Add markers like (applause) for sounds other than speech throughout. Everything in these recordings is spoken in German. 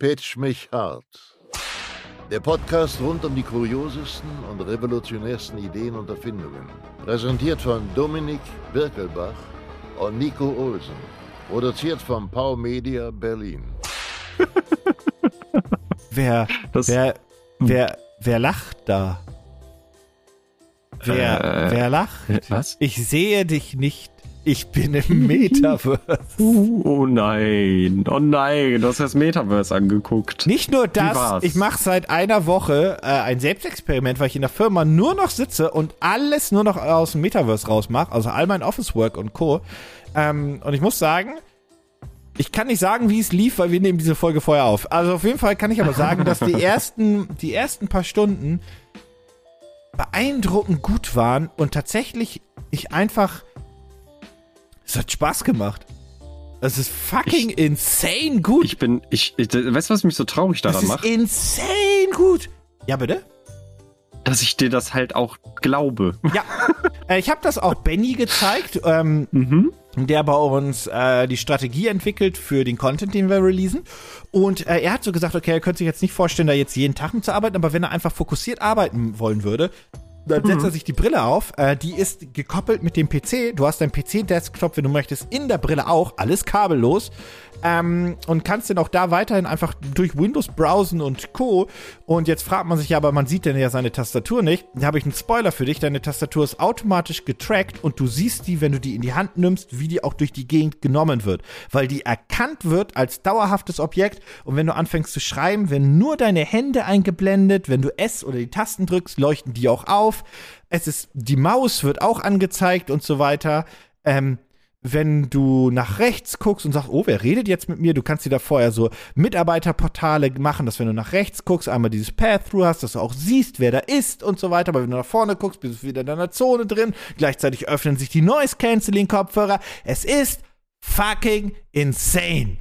Pitch mich hart. Der Podcast rund um die kuriosesten und revolutionärsten Ideen und Erfindungen. Präsentiert von Dominik Birkelbach und Nico Olsen. Produziert von Pau Media Berlin. (laughs) wer, Das- wer, wer, wer lacht da? Wer, Äh, wer lacht? Was? Ich sehe dich nicht. Ich bin im Metaverse. (laughs) Uh, oh nein. Oh nein. Du hast das Metaverse angeguckt. Nicht nur das, ich mache seit einer Woche äh, ein Selbstexperiment, weil ich in der Firma nur noch sitze und alles nur noch aus dem Metaverse rausmache, also all mein Office-Work und Co. Ähm, und ich muss sagen, ich kann nicht sagen, wie es lief, weil wir nehmen diese Folge vorher auf. Also auf jeden Fall kann ich aber sagen, dass die (laughs) ersten, die ersten paar Stunden beeindruckend gut waren und tatsächlich ich einfach, es hat Spaß gemacht. Es ist fucking insane gut. Ich bin, ich, ich weißt du, was mich so traurig Das daran ist macht? insane gut. Ja, bitte? Dass ich dir das halt auch glaube. (laughs) Ja. äh, ich habe das auch Benny gezeigt, ähm, Mhm. der bei uns äh, die Strategie entwickelt für den Content, den wir releasen. Und äh, er hat so gesagt, okay, er könnte sich jetzt nicht vorstellen, da jetzt jeden Tag mitzuarbeiten, aber wenn er einfach fokussiert arbeiten wollen würde, dann setzt er sich die Brille auf. Äh, die ist gekoppelt mit dem PC. Du hast deinen PC-Desktop, wenn du möchtest, in der Brille auch. Alles kabellos. Ähm, und kannst dann auch da weiterhin einfach durch Windows browsen und Co. Und jetzt fragt man sich ja, aber man sieht denn ja seine Tastatur nicht. Da habe ich einen Spoiler für dich. Deine Tastatur ist automatisch getrackt und du siehst die, wenn du die in die Hand nimmst, wie die auch durch die Gegend genommen wird. Weil die erkannt wird als dauerhaftes Objekt. Und wenn du anfängst zu schreiben, werden nur deine Hände eingeblendet. Wenn du S oder die Tasten drückst, leuchten die auch auf. Es ist, die Maus wird auch angezeigt und so weiter. Ähm, wenn du nach rechts guckst und sagst, oh, wer redet jetzt mit mir? Du kannst dir da vorher so Mitarbeiterportale machen, dass wenn du nach rechts guckst, einmal dieses Path-Through hast, dass du auch siehst, wer da ist und so weiter. Aber wenn du nach vorne guckst, bist du wieder in deiner Zone drin. Gleichzeitig öffnen sich die Noise-Canceling-Kopfhörer. Es ist fucking insane.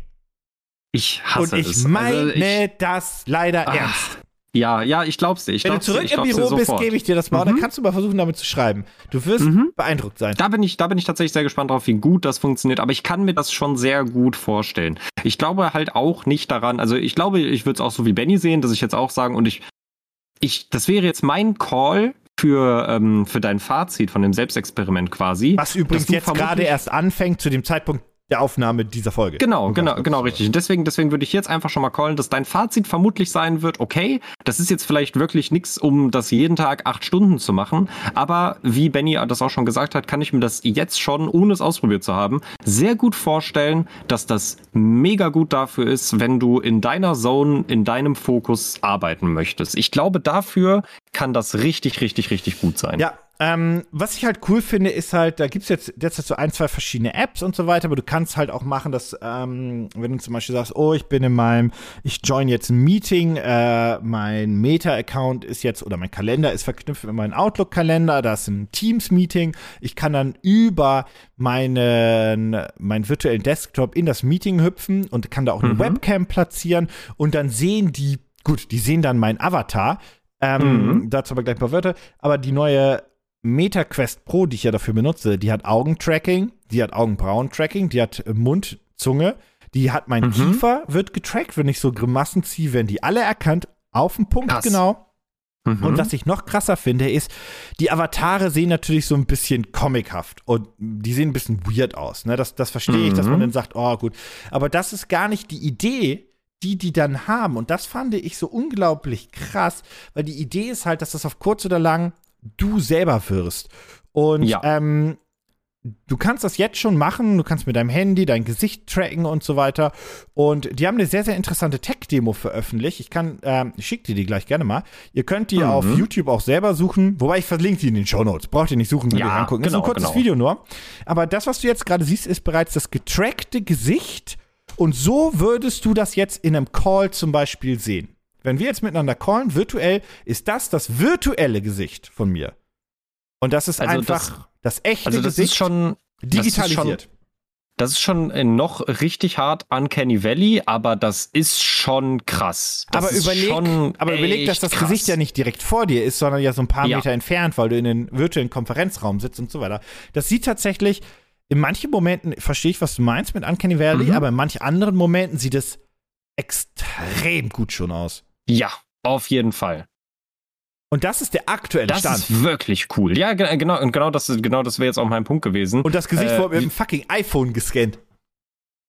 Ich hasse und ich es. meine Also ich, das leider Ah, ernst. Ja, ja, ich glaub's dir. Ich Wenn du glaub's dir, zurück ich im dir Büro bist, gebe ich dir das mal. Und dann kannst du mal versuchen, damit zu schreiben. Du wirst Mhm. beeindruckt sein. Da bin ich, da bin ich tatsächlich sehr gespannt drauf, wie gut das funktioniert. Aber ich kann mir das schon sehr gut vorstellen. Ich glaube halt auch nicht daran. Also ich glaube, ich würde es auch so wie Benny sehen, dass ich jetzt auch sagen und ich, ich, das wäre jetzt mein Call für ähm, für dein Fazit von dem Selbstexperiment quasi. Was übrigens du jetzt gerade erst anfängt zu dem Zeitpunkt der Aufnahme dieser Folge. Genau, Um genau, genau, richtig. Und deswegen, deswegen würde ich jetzt einfach schon mal callen, dass dein Fazit vermutlich sein wird, okay, das ist jetzt vielleicht wirklich nichts, um das jeden Tag acht Stunden zu machen. Aber wie Benny das auch schon gesagt hat, kann ich mir das jetzt schon, ohne es ausprobiert zu haben, sehr gut vorstellen, dass das mega gut dafür ist, wenn du in deiner Zone, in deinem Fokus arbeiten möchtest. Ich glaube, dafür kann das richtig, richtig, richtig gut sein. Ja, ähm, was ich halt cool finde, ist halt, da gibt's jetzt derzeit so ein, zwei verschiedene Apps und so weiter, aber du kannst halt auch machen, dass, ähm, wenn du zum Beispiel sagst, oh, ich bin in meinem, ich join jetzt ein Meeting, äh, mein Meta-Account ist jetzt, oder mein Kalender ist verknüpft mit meinem Outlook-Kalender, da ist ein Teams-Meeting, ich kann dann über meinen, meinen virtuellen Desktop in das Meeting hüpfen und kann da auch eine Mhm. Webcam platzieren und dann sehen die, gut, die sehen dann meinen Avatar, ähm, Mhm. dazu aber gleich ein paar Wörter. Aber die neue MetaQuest Pro, die ich ja dafür benutze, die hat Augentracking, die hat Augenbrauen-Tracking, die hat äh, Mund, Zunge, die hat mein Mhm. Kiefer, wird getrackt, wenn ich so Grimassen ziehe, werden die alle erkannt, auf den Punkt Krass. genau. Mhm. Und was ich noch krasser finde, ist, die Avatare sehen natürlich so ein bisschen comichaft und die sehen ein bisschen weird aus. Ne? Das, das verstehe ich, dass man Mhm. dann sagt, oh gut. Aber das ist gar nicht die Idee, die die dann haben. Und das fand ich so unglaublich krass, weil die Idee ist halt, dass das auf kurz oder lang du selber wirst. Und Ja. ähm, du kannst das jetzt schon machen. Du kannst mit deinem Handy dein Gesicht tracken und so weiter. Und die haben eine sehr, sehr interessante Tech-Demo veröffentlicht. Ich kann, ähm, ich schicke dir die gleich gerne mal. Ihr könnt die Mhm. auf YouTube auch selber suchen. Wobei ich verlinke die in den Show Notes. Braucht ihr nicht suchen, könnt ihr Ja, angucken. das ist genau, ein kurzes genau. Video nur. Aber das, was du jetzt gerade siehst, ist bereits das getrackte Gesicht. Und so würdest du das jetzt in einem Call zum Beispiel sehen. Wenn wir jetzt miteinander callen, virtuell, ist das das virtuelle Gesicht von mir. Und das ist Also einfach das, echte also das Gesicht ist schon das ist schon- digitalisiert. Das ist schon äh, noch richtig hart Uncanny Valley, aber das ist schon krass. Das aber überleg, aber überleg, dass das krass. Gesicht ja nicht direkt vor dir ist, sondern ja so ein paar Ja. Meter entfernt, weil du in den virtuellen Konferenzraum sitzt und so weiter. Das sieht tatsächlich, in manchen Momenten verstehe ich, was du meinst mit Uncanny Valley, Mhm. aber in manchen anderen Momenten sieht es extrem gut schon aus. Ja, auf jeden Fall. Und das ist der aktuelle Das Stand. ist wirklich cool. Ja, ge- genau, und genau das, genau das wäre jetzt auch mein Punkt gewesen. Und das Gesicht Äh, wurde mit dem fucking iPhone gescannt.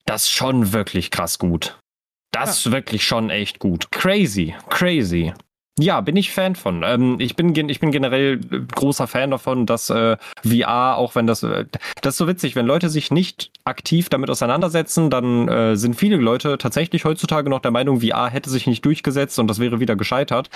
Das ist schon wirklich krass gut. Das ist wirklich schon echt gut. Crazy, crazy. Ja, bin ich Fan von. Ähm, ich, bin, ich bin generell äh, großer Fan davon, dass äh, VR, auch wenn das, äh, das ist so witzig, wenn Leute sich nicht aktiv damit auseinandersetzen, dann äh, sind viele Leute tatsächlich heutzutage noch der Meinung, VR hätte sich nicht durchgesetzt und das wäre wieder gescheitert.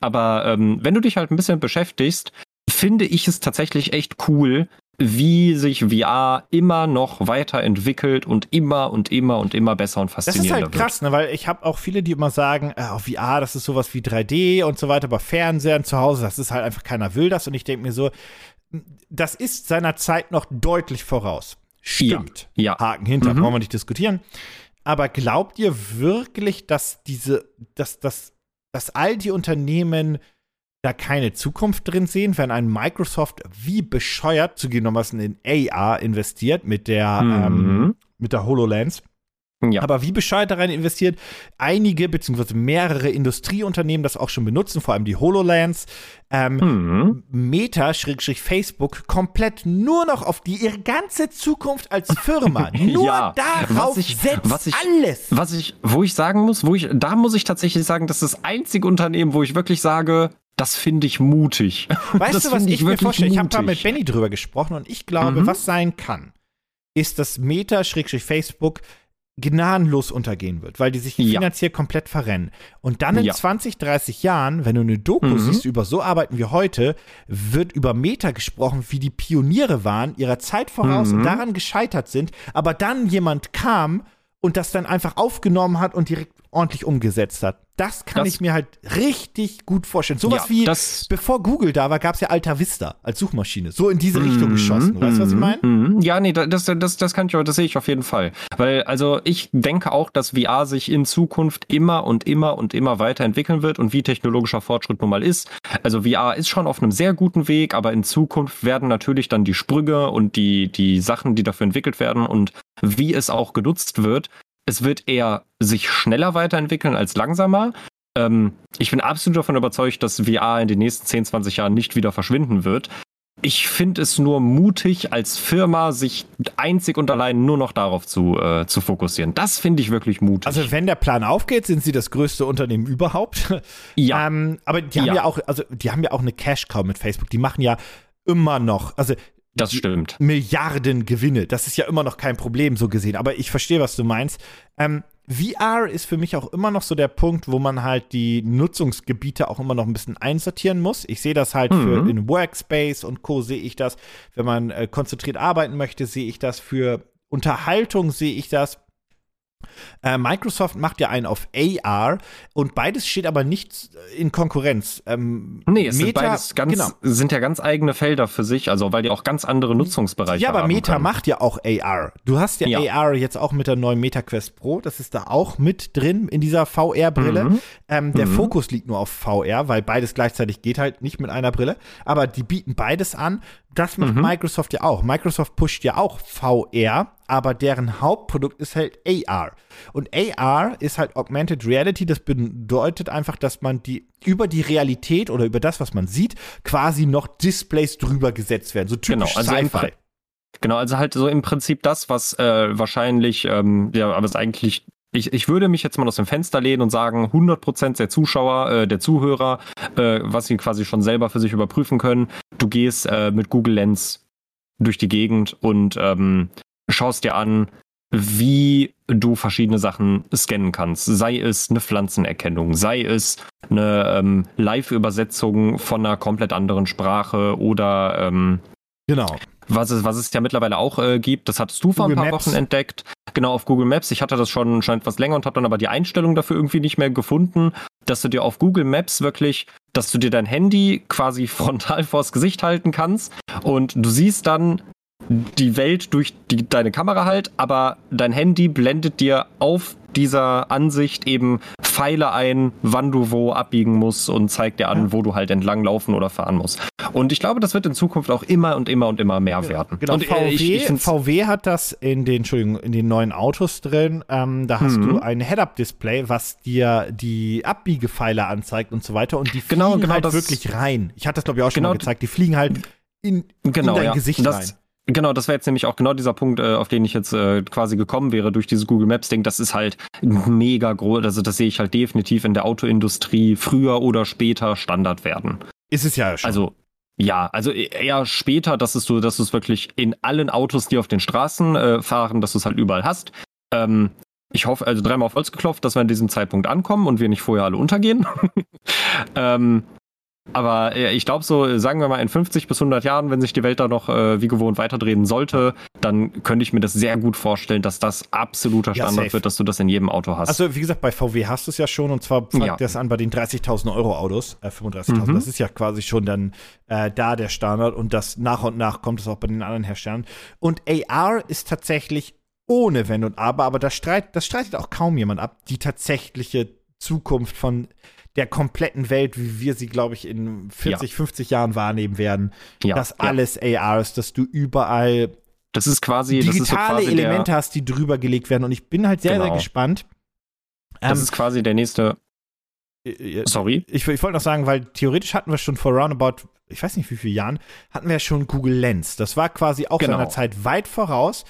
Aber ähm, wenn du dich halt ein bisschen beschäftigst, finde ich es tatsächlich echt cool, wie sich VR immer noch weiterentwickelt und immer und immer und immer besser und Das ist faszinierender halt krass, ne? weil ich habe auch viele, die immer sagen, äh, auf VR, das ist sowas wie 3D und so weiter, aber Fernsehen zu Hause, das ist halt einfach keiner will das. Und ich denke mir so, das ist seiner Zeit noch deutlich voraus. Stimmt. Ja, ja. Haken hinter, Mhm. brauchen wir nicht diskutieren. Aber glaubt ihr wirklich, dass diese, dass, dass, dass all die Unternehmen da keine Zukunft drin sehen, wenn ein Microsoft wie bescheuert zugegebenermaßen in AR investiert mit der, ähm, Mhm. mit der HoloLens? Ja. Aber wie bescheuert daran investiert, einige beziehungsweise mehrere Industrieunternehmen das auch schon benutzen, vor allem die HoloLens, ähm, Mhm. Meta, Schrägstrich Facebook, komplett nur noch auf die ihre ganze Zukunft als Firma, (laughs) nur Ja, darauf was ich- setzt was ich- alles. Was ich, wo ich sagen muss, wo ich, da muss ich tatsächlich sagen, das ist das einzige Unternehmen, wo ich wirklich sage, das finde ich mutig. (laughs) Weißt das du, was finde ich mir vorstelle? Ich habe da mit. Benny drüber gesprochen und ich glaube, Mhm. was sein kann, ist, dass Meta, Schrägstrich Facebook, gnadenlos untergehen wird, weil die sich Ja. finanziell komplett verrennen. Und dann in Ja. 20, 30 Jahren, wenn du eine Doku Mhm. siehst über so arbeiten wir heute, wird über Meta gesprochen, wie die Pioniere waren, ihrer Zeit voraus Mhm. und daran gescheitert sind, aber dann jemand kam und das dann einfach aufgenommen hat und direkt ordentlich umgesetzt hat. Das kann Das- ich mir halt richtig gut vorstellen. Sowas Ja, wie, das- bevor Google da war, gab es ja Alta Vista als Suchmaschine. So in diese Richtung geschossen. Weißt du, was ich meine? Mhm. Ja, nee, das, das, das kann ich, das sehe ich auf jeden Fall. Weil, also ich denke auch, dass VR sich in Zukunft immer und immer und immer weiterentwickeln wird und wie technologischer Fortschritt nun mal ist. Also VR ist schon auf einem sehr guten Weg, aber in Zukunft werden natürlich dann die Sprünge und die, die Sachen, die dafür entwickelt werden und wie es auch genutzt wird, es wird eher sich schneller weiterentwickeln als langsamer. Ähm, ich bin absolut davon überzeugt, dass VR in den nächsten 10, 20 Jahren nicht wieder verschwinden wird. Ich finde es nur mutig, als Firma sich einzig und allein nur noch darauf zu, äh, zu fokussieren. Das finde ich wirklich mutig. Also wenn der Plan aufgeht, sind sie das größte Unternehmen überhaupt. (laughs) ja, Ähm, aber die haben Ja. ja auch, also die haben ja auch eine Cash Cow mit Facebook. Die machen ja immer noch, also das stimmt. Milliarden Gewinne. Das ist ja immer noch kein Problem so gesehen. Aber ich verstehe, was du meinst. Ähm, VR ist für mich auch immer noch so der Punkt, wo man halt die Nutzungsgebiete auch immer noch ein bisschen einsortieren muss. Ich sehe das halt für Mhm. in Workspace und Co. sehe ich das. Wenn man äh, konzentriert arbeiten möchte, sehe ich das. Für Unterhaltung sehe ich das. Äh, Microsoft macht ja einen auf AR und beides steht aber nicht in Konkurrenz. Ähm, Nee, es sind Meta- beides ganz, genau. sind ja ganz eigene Felder für sich, also weil die auch ganz andere Nutzungsbereiche Ja, aber haben Meta können. macht ja auch AR. Du hast ja, Ja. AR jetzt auch mit der neuen Meta Quest Pro. Das ist da auch mit drin in dieser VR-Brille. Mhm. Ähm, der Mhm. Fokus liegt nur auf VR, weil beides gleichzeitig geht halt nicht mit einer Brille. Aber die bieten beides an. Das macht Mhm. Microsoft ja auch. Microsoft pusht ja auch VR, aber deren Hauptprodukt ist halt AR. Und AR ist halt Augmented Reality. Das bedeutet einfach, dass man die über die Realität oder über das, was man sieht, quasi noch Displays drüber gesetzt werden. So typisch Genau, also Sci-Fi. Genau, also halt so im Prinzip das, was äh, wahrscheinlich, ähm, ja, aber es eigentlich, ich, ich würde mich jetzt mal aus dem Fenster lehnen und sagen, 100% der Zuschauer, äh, der Zuhörer, äh, was sie quasi schon selber für sich überprüfen können, du gehst äh, mit Google Lens durch die Gegend und ähm, schaust dir an, wie du verschiedene Sachen scannen kannst. Sei es eine Pflanzenerkennung, sei es eine ähm, Live-Übersetzung von einer komplett anderen Sprache oder ähm, Genau. Was es, was es ja mittlerweile auch äh, gibt, das hattest du vor Google ein paar Maps. Wochen entdeckt. Genau, auf Google Maps. Ich hatte das schon, schon etwas länger und habe dann aber die Einstellung dafür irgendwie nicht mehr gefunden, dass du dir auf Google Maps wirklich, dass du dir dein Handy quasi (laughs) frontal vors Gesicht halten kannst und du siehst dann die Welt durch die, deine Kamera halt, aber dein Handy blendet dir auf dieser Ansicht eben Pfeile ein, wann du wo abbiegen musst und zeigt dir an, wo du halt entlang laufen oder fahren musst. Und ich glaube, das wird in Zukunft auch immer und immer und immer mehr werden. Genau, und, VW, äh, ich, ich find's- VW hat das in den, Entschuldigung, in den neuen Autos drin. Ähm, da hast Mhm. du ein Head-Up-Display, was dir die Abbiegepfeile anzeigt und so weiter. Und die fliegen Genau, genau halt das- wirklich rein. Ich hatte das, glaube ich, auch schon Genau, mal gezeigt. Die fliegen halt in, genau, in dein ja. Gesicht das, rein. Genau, das wäre jetzt nämlich auch genau dieser Punkt, äh, auf den ich jetzt äh, quasi gekommen wäre durch dieses Google Maps Ding. Das ist halt mega groß. Also das sehe ich halt definitiv in der Autoindustrie früher oder später Standard werden. Ist es ja schon. Also ja, also e- eher später, dass es so, dass du es wirklich in allen Autos, die auf den Straßen äh, fahren, dass du es halt überall hast. Ähm, ich hoffe, also dreimal auf Holz geklopft, dass wir an diesem Zeitpunkt ankommen und wir nicht vorher alle untergehen. (laughs) ähm, aber äh, ich glaube so, sagen wir mal in 50 bis 100 Jahren, wenn sich die Welt da noch äh, wie gewohnt weiterdrehen sollte, dann könnte ich mir das sehr gut vorstellen, dass das absoluter Ja, Standard safe. wird, dass du das in jedem Auto hast. Also, wie gesagt, bei VW hast du es ja schon und zwar fängt Ja. das an bei den 30.000 Euro Autos, äh, 35.000. Mhm. Das ist ja quasi schon dann äh, da der Standard und das nach und nach kommt es auch bei den anderen Herstellern. Und AR ist tatsächlich ohne Wenn und Aber, aber das, streit, das streitet auch kaum jemand ab, die tatsächliche Zukunft von der kompletten Welt, wie wir sie, glaube ich, in 40, 50 Jahren wahrnehmen werden, ja, dass ja. alles AR ist, dass du überall das ist quasi, das ist so digitale quasi der, Elemente hast, die drüber gelegt werden. Und ich bin halt sehr, sehr Genau. gespannt. das Ähm, ist quasi der nächste. äh, Sorry. ich, ich wollte noch sagen, weil theoretisch hatten wir schon vor roundabout, ich weiß nicht wie viele Jahren, hatten wir ja schon Google Lens. Das war quasi auch Genau. seiner Zeit weit voraus,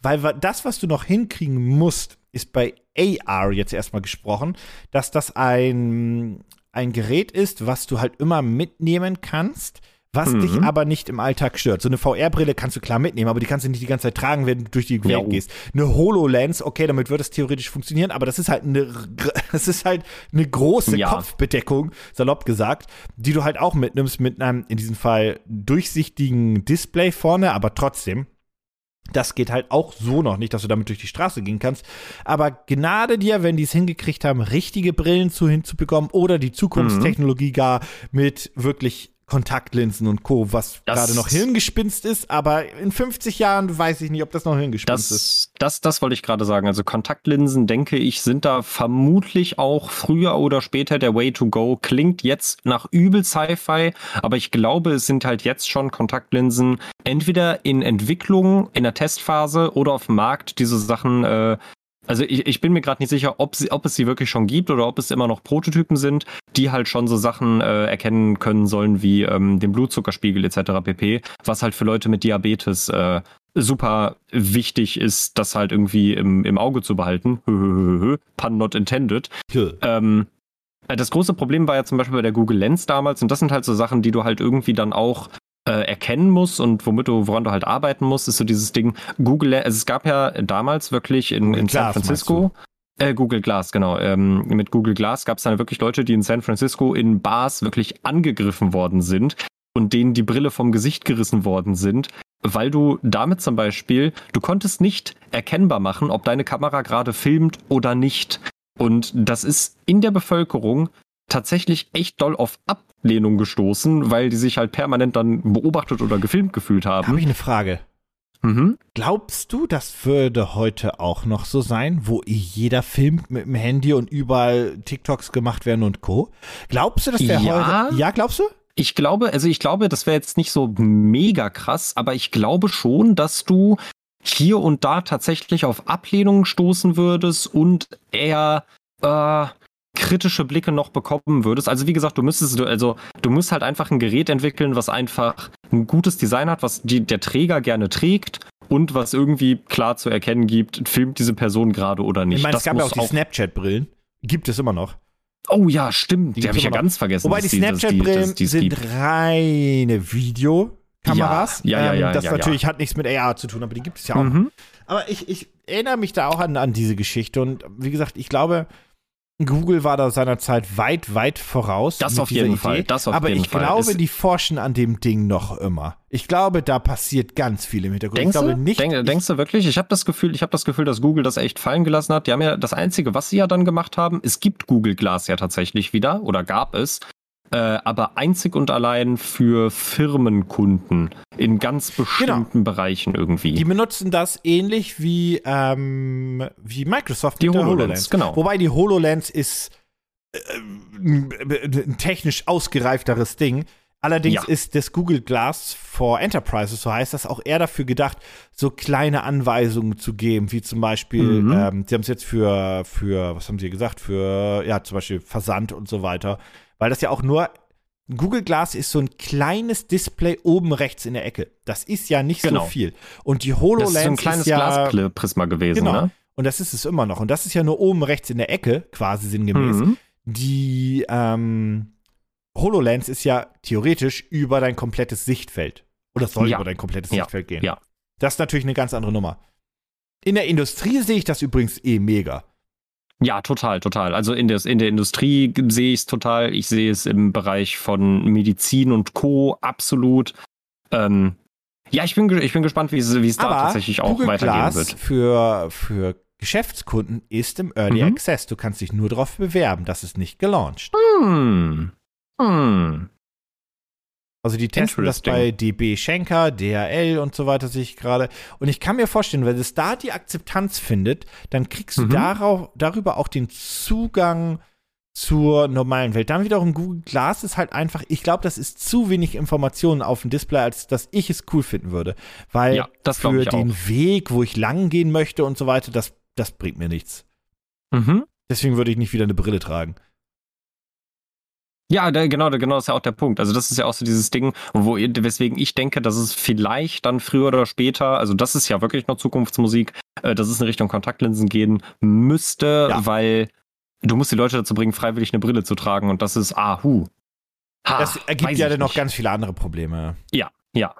weil das, was du noch hinkriegen musst, ist bei AR jetzt erstmal gesprochen, dass das ein, ein Gerät ist, was du halt immer mitnehmen kannst. Was Mhm. dich aber nicht im Alltag stört. So eine VR-Brille kannst du klar mitnehmen, aber die kannst du nicht die ganze Zeit tragen, wenn du durch die Welt Ja. gehst. Eine HoloLens, okay, damit wird es theoretisch funktionieren, aber das ist halt eine, (laughs) das ist halt eine große Ja. Kopfbedeckung, salopp gesagt, die du halt auch mitnimmst mit einem, in diesem Fall, durchsichtigen Display vorne, aber trotzdem. Das geht halt auch so noch nicht, dass du damit durch die Straße gehen kannst. Aber Gnade dir, wenn die es hingekriegt haben, richtige Brillen zu hinzubekommen oder die Zukunftstechnologie gar mit wirklich Kontaktlinsen und Co., was gerade noch Hirngespinst ist, aber in 50 Jahren weiß ich nicht, ob das noch Hirngespinst ist. Das, das, das wollte ich gerade sagen. Also Kontaktlinsen, denke ich, sind da vermutlich auch früher oder später der Way to go. Klingt jetzt nach übel Sci-Fi, aber ich glaube, es sind halt jetzt schon Kontaktlinsen entweder in Entwicklung, in der Testphase oder auf dem Markt diese Sachen. Äh, also ich, ich bin mir gerade nicht sicher, ob, sie, ob es sie wirklich schon gibt oder ob es immer noch Prototypen sind, die halt schon so Sachen äh, erkennen können sollen wie ähm, den Blutzuckerspiegel etc. pp. Was halt für Leute mit Diabetes äh, super wichtig ist, das halt irgendwie im, im Auge zu behalten. (laughs) Pun not intended. Ähm, äh, das große Problem war ja zum Beispiel bei der Google Lens damals, und das sind halt so Sachen, die du halt irgendwie dann auch äh, erkennen musst und womit du, woran du halt arbeiten musst, ist so dieses Ding, Google, Le- also es gab ja damals wirklich in, in San Francisco. Äh, Google Glass, genau. Ähm, mit Google Glass gab es dann wirklich Leute, die in San Francisco in Bars wirklich angegriffen worden sind und denen die Brille vom Gesicht gerissen worden sind, weil du damit zum Beispiel, du konntest nicht erkennbar machen, ob deine Kamera gerade filmt oder nicht. Und das ist in der Bevölkerung tatsächlich echt doll auf Ablehnung gestoßen, weil die sich halt permanent dann beobachtet oder gefilmt gefühlt Habe haben. ich eine Frage. Mhm. Glaubst du, das würde heute auch noch so sein, wo jeder filmt mit dem Handy und überall TikToks gemacht werden und Co? Glaubst du, das wäre Ja. heute? Ja, glaubst du? Ich glaube, also ich glaube, das wäre jetzt nicht so mega krass, aber ich glaube schon, dass du hier und da tatsächlich auf Ablehnung stoßen würdest und eher äh, kritische Blicke noch bekommen würdest. Also wie gesagt, du müsstest, also du musst halt einfach ein Gerät entwickeln, was einfach ein gutes Design hat, was die, der Träger gerne trägt und was irgendwie klar zu erkennen gibt, filmt diese Person gerade oder nicht. Ich meine, es gab ja auch die Snapchat-Brillen. Gibt es immer noch. Oh ja, stimmt. Die Die, habe ich ja noch. ganz vergessen. Wobei die Snapchat-Brillen sind gibt. reine Videokameras. Ja, ja, ja, ja, Das ja, natürlich hat nichts mit AR zu tun, aber die gibt es ja auch. Mhm. Aber ich, ich erinnere mich da auch an, an diese Geschichte und wie gesagt, ich glaube, Google war da seinerzeit weit, weit voraus. Das auf jeden Idee. Fall, das auf Aber jeden ich Fall. glaube, Es- die forschen an dem Ding noch immer. Ich glaube, da passiert ganz viel im Hintergrund. Denkst ich glaube du? nicht. Denk, ich, denkst du wirklich? Ich habe das Gefühl, ich habe das Gefühl, dass Google das echt fallen gelassen hat. Die haben ja das einzige, was sie ja dann gemacht haben, es gibt Google Glass ja tatsächlich wieder oder gab es. Äh, aber einzig und allein für Firmenkunden in ganz bestimmten Bereichen irgendwie. Die benutzen das ähnlich wie, ähm, wie Microsoft Die mit der HoloLens, HoloLens. genau. Wobei die HoloLens ist äh, ein technisch ausgereifteres Ding. Allerdings Ja. ist das Google Glass for Enterprises, so heißt das, auch eher dafür gedacht, so kleine Anweisungen zu geben, wie zum Beispiel, Mhm. ähm, sie haben es jetzt für, für, was haben sie gesagt, für, ja, zum Beispiel Versand und so weiter. Weil das ja auch nur, Google Glass ist so ein kleines Display oben rechts in der Ecke. Das ist ja nicht Genau. so viel. Und die HoloLens das ist so ein kleines ist ja, Glasprisma gewesen, Genau. ne? Und das ist es immer noch. Und das ist ja nur oben rechts in der Ecke, quasi sinngemäß. Mhm. Die ähm, HoloLens ist ja theoretisch über dein komplettes Sichtfeld. Oder soll Ja. über dein komplettes Ja. Sichtfeld gehen. Ja. Das ist natürlich eine ganz andere Nummer. In der Industrie sehe ich das übrigens eh mega. Ja, total, total. Also in der, in der Industrie sehe ich es total. Ich sehe es im Bereich von Medizin und Co. absolut. Ähm, ja, ich bin, ich bin gespannt, wie es, wie es da Aber tatsächlich auch Google weitergehen Glass wird. für, für Geschäftskunden ist im Early Mhm. Access. Du kannst dich nur darauf bewerben. Das ist nicht gelauncht. Hm. Hm. Also die testen das bei DB Schenker, DHL und so weiter sehe ich gerade. Und ich kann mir vorstellen, wenn es da die Akzeptanz findet, dann kriegst du Mhm. darauf, darüber auch den Zugang zur normalen Welt. Dann wiederum Google Glass ist halt einfach, ich glaube, das ist zu wenig Informationen auf dem Display, als dass ich es cool finden würde. Weil Ja, für den auch. Weg, wo ich lang gehen möchte und so weiter, das, das bringt mir nichts. Mhm. Deswegen würde ich nicht wieder eine Brille tragen. Ja, da, genau, da- genau das ist ja auch der Punkt. Also das ist ja auch so dieses Ding, wo weswegen ich denke, dass es vielleicht dann früher oder später, also das ist ja wirklich noch Zukunftsmusik, äh, dass es in Richtung Kontaktlinsen gehen müsste, Ja. weil du musst die Leute dazu bringen, freiwillig eine Brille zu tragen und das ist ahu. Ha, Das ergibt ja dann noch ganz viele andere Probleme. Ja, ja.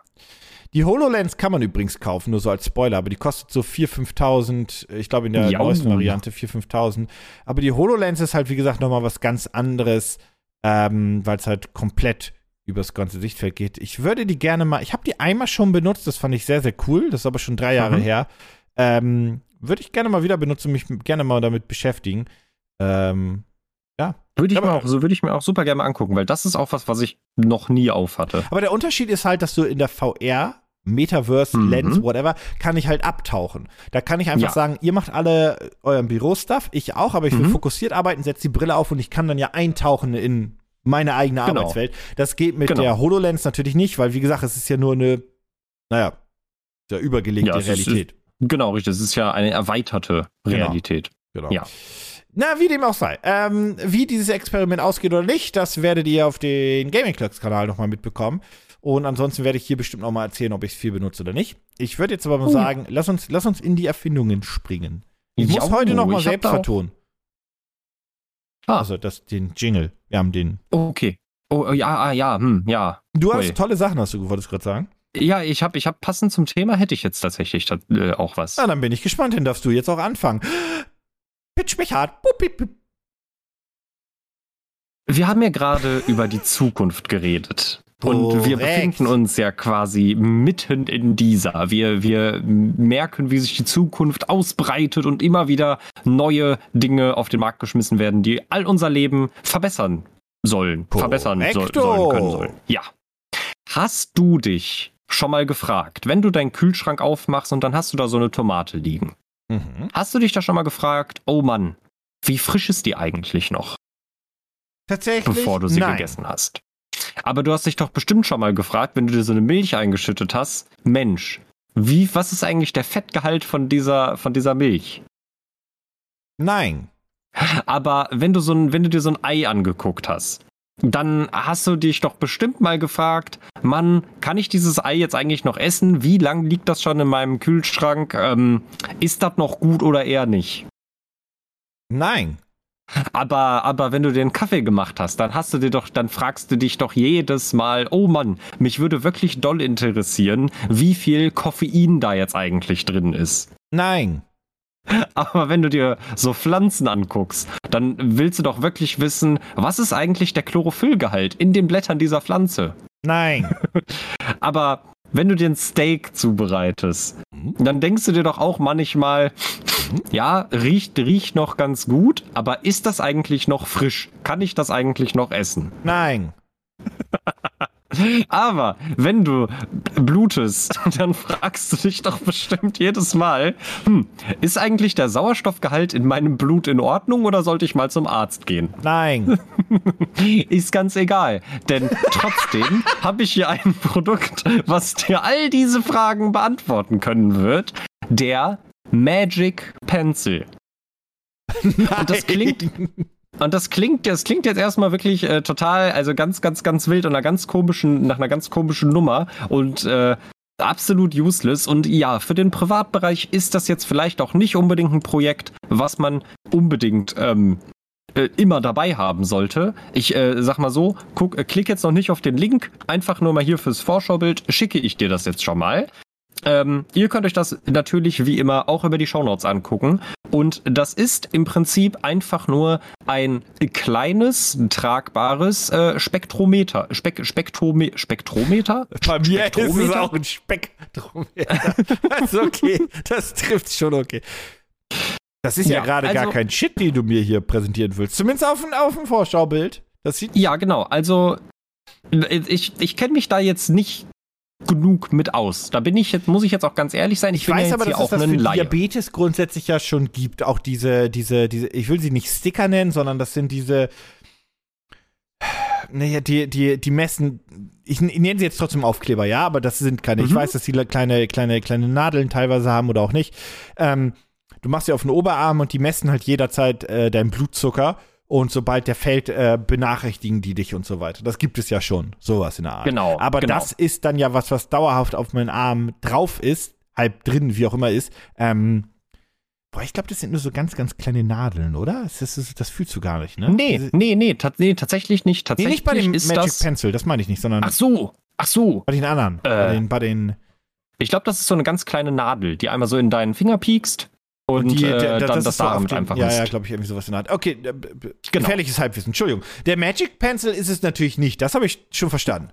Die HoloLens kann man übrigens kaufen, nur so als Spoiler, aber die kostet so 4.000, 5.000, ich glaube in der Jau. neuesten Variante 4.000, 5.000. Aber die HoloLens ist halt, wie gesagt, nochmal was ganz anderes, ähm, weil es halt komplett übers ganze Sichtfeld geht. Ich würde die gerne mal, ich habe die einmal schon benutzt, das fand ich sehr, sehr cool, das ist aber schon drei Jahre Mhm. her. Ähm, würde ich gerne mal wieder benutzen, mich gerne mal damit beschäftigen. Ähm, Würde ich, Aber- mir auch, so würde ich mir auch super gerne angucken, weil das ist auch was, was ich noch nie auf hatte. aber der Unterschied ist halt, dass du in der VR Metaverse, Mhm. Lens, whatever, kann ich halt abtauchen. Da kann ich einfach Ja. sagen, ihr macht alle euren Bürostuff, ich auch, aber ich will Mhm. fokussiert arbeiten, setze die Brille auf und ich kann dann ja eintauchen in meine eigene Genau. Arbeitswelt. Das geht mit Genau. der HoloLens natürlich nicht, weil wie gesagt, es ist ja nur eine, naja, der übergelegte Ja, es ist- Realität. Genau, richtig. Es ist ja eine erweiterte Genau. Realität. Genau. Ja. Na, wie dem auch sei. Ähm, wie dieses Experiment ausgeht oder nicht, das werdet ihr auf den Gaming Clerks Kanal nochmal mitbekommen. Und ansonsten werde ich hier bestimmt nochmal erzählen, ob ich es viel benutze oder nicht. Ich würde jetzt aber mal Oh. sagen, lass uns, lass uns in die Erfindungen springen. Ich muss Ja, heute nochmal ich selbst vertonen. Ah. Also das, den Jingle. Wir haben den. Okay. Oh, ja, ah, ja, hm, ja. Du hast Ui. tolle Sachen, hast du wolltest gerade sagen. Ja, ich habe ich hab passend zum Thema hätte ich jetzt tatsächlich äh, auch was. Na, dann bin ich gespannt, dann darfst du jetzt auch anfangen. Pitch mich hart. Bup, bip, bip. Wir haben ja gerade über die Zukunft geredet. Und wir Korrekt. befinden uns ja quasi mitten in dieser. Wir, wir merken, wie sich die Zukunft ausbreitet und immer wieder neue Dinge auf den Markt geschmissen werden, die all unser Leben verbessern sollen. Verbessern soll, Korrekto. sollen können sollen. Ja. Hast du dich schon mal gefragt, wenn du deinen Kühlschrank aufmachst und dann hast du da so eine Tomate liegen, Mhm. hast du dich da schon mal gefragt, oh Mann, wie frisch ist die eigentlich noch? Tatsächlich. bevor du sie nein. gegessen hast. Aber du hast dich doch bestimmt schon mal gefragt, wenn du dir so eine Milch eingeschüttet hast, Mensch, wie, was ist eigentlich der Fettgehalt von dieser, von dieser Milch? Nein. Aber wenn du so ein, wenn du dir so ein Ei angeguckt hast, dann hast du dich doch bestimmt mal gefragt, Mann, kann ich dieses Ei jetzt eigentlich noch essen? Wie lang liegt das schon in meinem Kühlschrank? Ähm, ist das noch gut oder eher nicht? Nein. Aber, aber wenn du dir einen Kaffee gemacht hast, dann hast du dir doch, dann fragst du dich doch jedes Mal, oh Mann, mich würde wirklich doll interessieren, wie viel Koffein da jetzt eigentlich drin ist. Nein. (laughs) Aber wenn du dir so Pflanzen anguckst, dann willst du doch wirklich wissen, was ist eigentlich der Chlorophyllgehalt in den Blättern dieser Pflanze? Nein. (laughs) Aber wenn du dir ein Steak zubereitest, dann denkst du dir doch auch manchmal, ja, riecht, riecht noch ganz gut, aber ist das eigentlich noch frisch? Kann ich das eigentlich noch essen? Nein. (laughs) Aber wenn du blutest, (laughs) dann fragst du dich doch bestimmt jedes Mal, hm, ist eigentlich der Sauerstoffgehalt in meinem Blut in Ordnung oder sollte ich mal zum Arzt gehen? Nein. (laughs) ist ganz egal, denn trotzdem habe ich hier ein Produkt, was dir all diese Fragen beantworten können wird. Der Magic Pencil. Und das klingt und das klingt, das klingt jetzt erstmal wirklich äh, total, also ganz, ganz, ganz wild und einer ganz komischen, nach einer ganz komischen Nummer und äh, absolut useless. Und ja, für den Privatbereich ist das jetzt vielleicht auch nicht unbedingt ein Projekt, was man unbedingt ähm, äh, immer dabei haben sollte. Ich äh, sag mal so, guck, äh, klick jetzt noch nicht auf den Link, einfach nur mal hier fürs Vorschaubild, schicke ich dir das jetzt schon mal. Ähm, ihr könnt euch das natürlich wie immer auch über die Shownotes angucken. Und das ist im Prinzip einfach nur ein kleines, tragbares äh, Spektrometer. Spek Spektrome Spektrometer? Bei mir Spektrometer? ist es auch ein Spektrometer. (laughs) das ist okay. Das trifft schon okay. Das ist ja, ja gerade also, gar kein Shit, den du mir hier präsentieren willst. Zumindest auf, auf dem Vorschaubild. Das sieht ja, genau. Also ich, ich kenne mich da jetzt nicht genug mit aus. Da bin ich jetzt, muss ich jetzt auch ganz ehrlich sein. Ich, ich weiß ja aber, dass es das für Laie. Diabetes grundsätzlich ja schon gibt. Auch diese, diese, diese, ich will sie nicht Sticker nennen, sondern das sind diese, naja, die, die, die messen, ich, nenne sie jetzt trotzdem Aufkleber, ja, aber das sind keine, mhm. ich weiß, dass die kleine, kleine, kleine Nadeln teilweise haben oder auch nicht. Ähm, du machst sie auf den Oberarm und die messen halt jederzeit äh, deinen Blutzucker und sobald der fällt, äh, benachrichtigen die dich und so weiter. Das gibt es ja schon, sowas in der Art. Genau. Aber genau. das ist dann ja was, was dauerhaft auf meinen Arm drauf ist, halb drin, wie auch immer ist. Ähm, boah, ich glaube, das sind nur so ganz, ganz kleine Nadeln, oder? Das, das, das fühlst du gar nicht, ne? Nee, Diese, nee, nee, nee, tatsächlich nicht. Tatsächlich nee, nicht bei dem ist Magic das, Pencil, das meine ich nicht, sondern. Ach so, ach so. Bei den anderen. Äh, bei den, bei den ich glaube, das ist so eine ganz kleine Nadel, die einmal so in deinen Finger piekst und, die, der, der, äh, dann das, das so einfach Ja, ja, glaube ich, irgendwie sowas in der Art. Okay, äh, gefährliches genau. Halbwissen, Entschuldigung. Der Magic Pencil ist es natürlich nicht, das habe ich schon verstanden.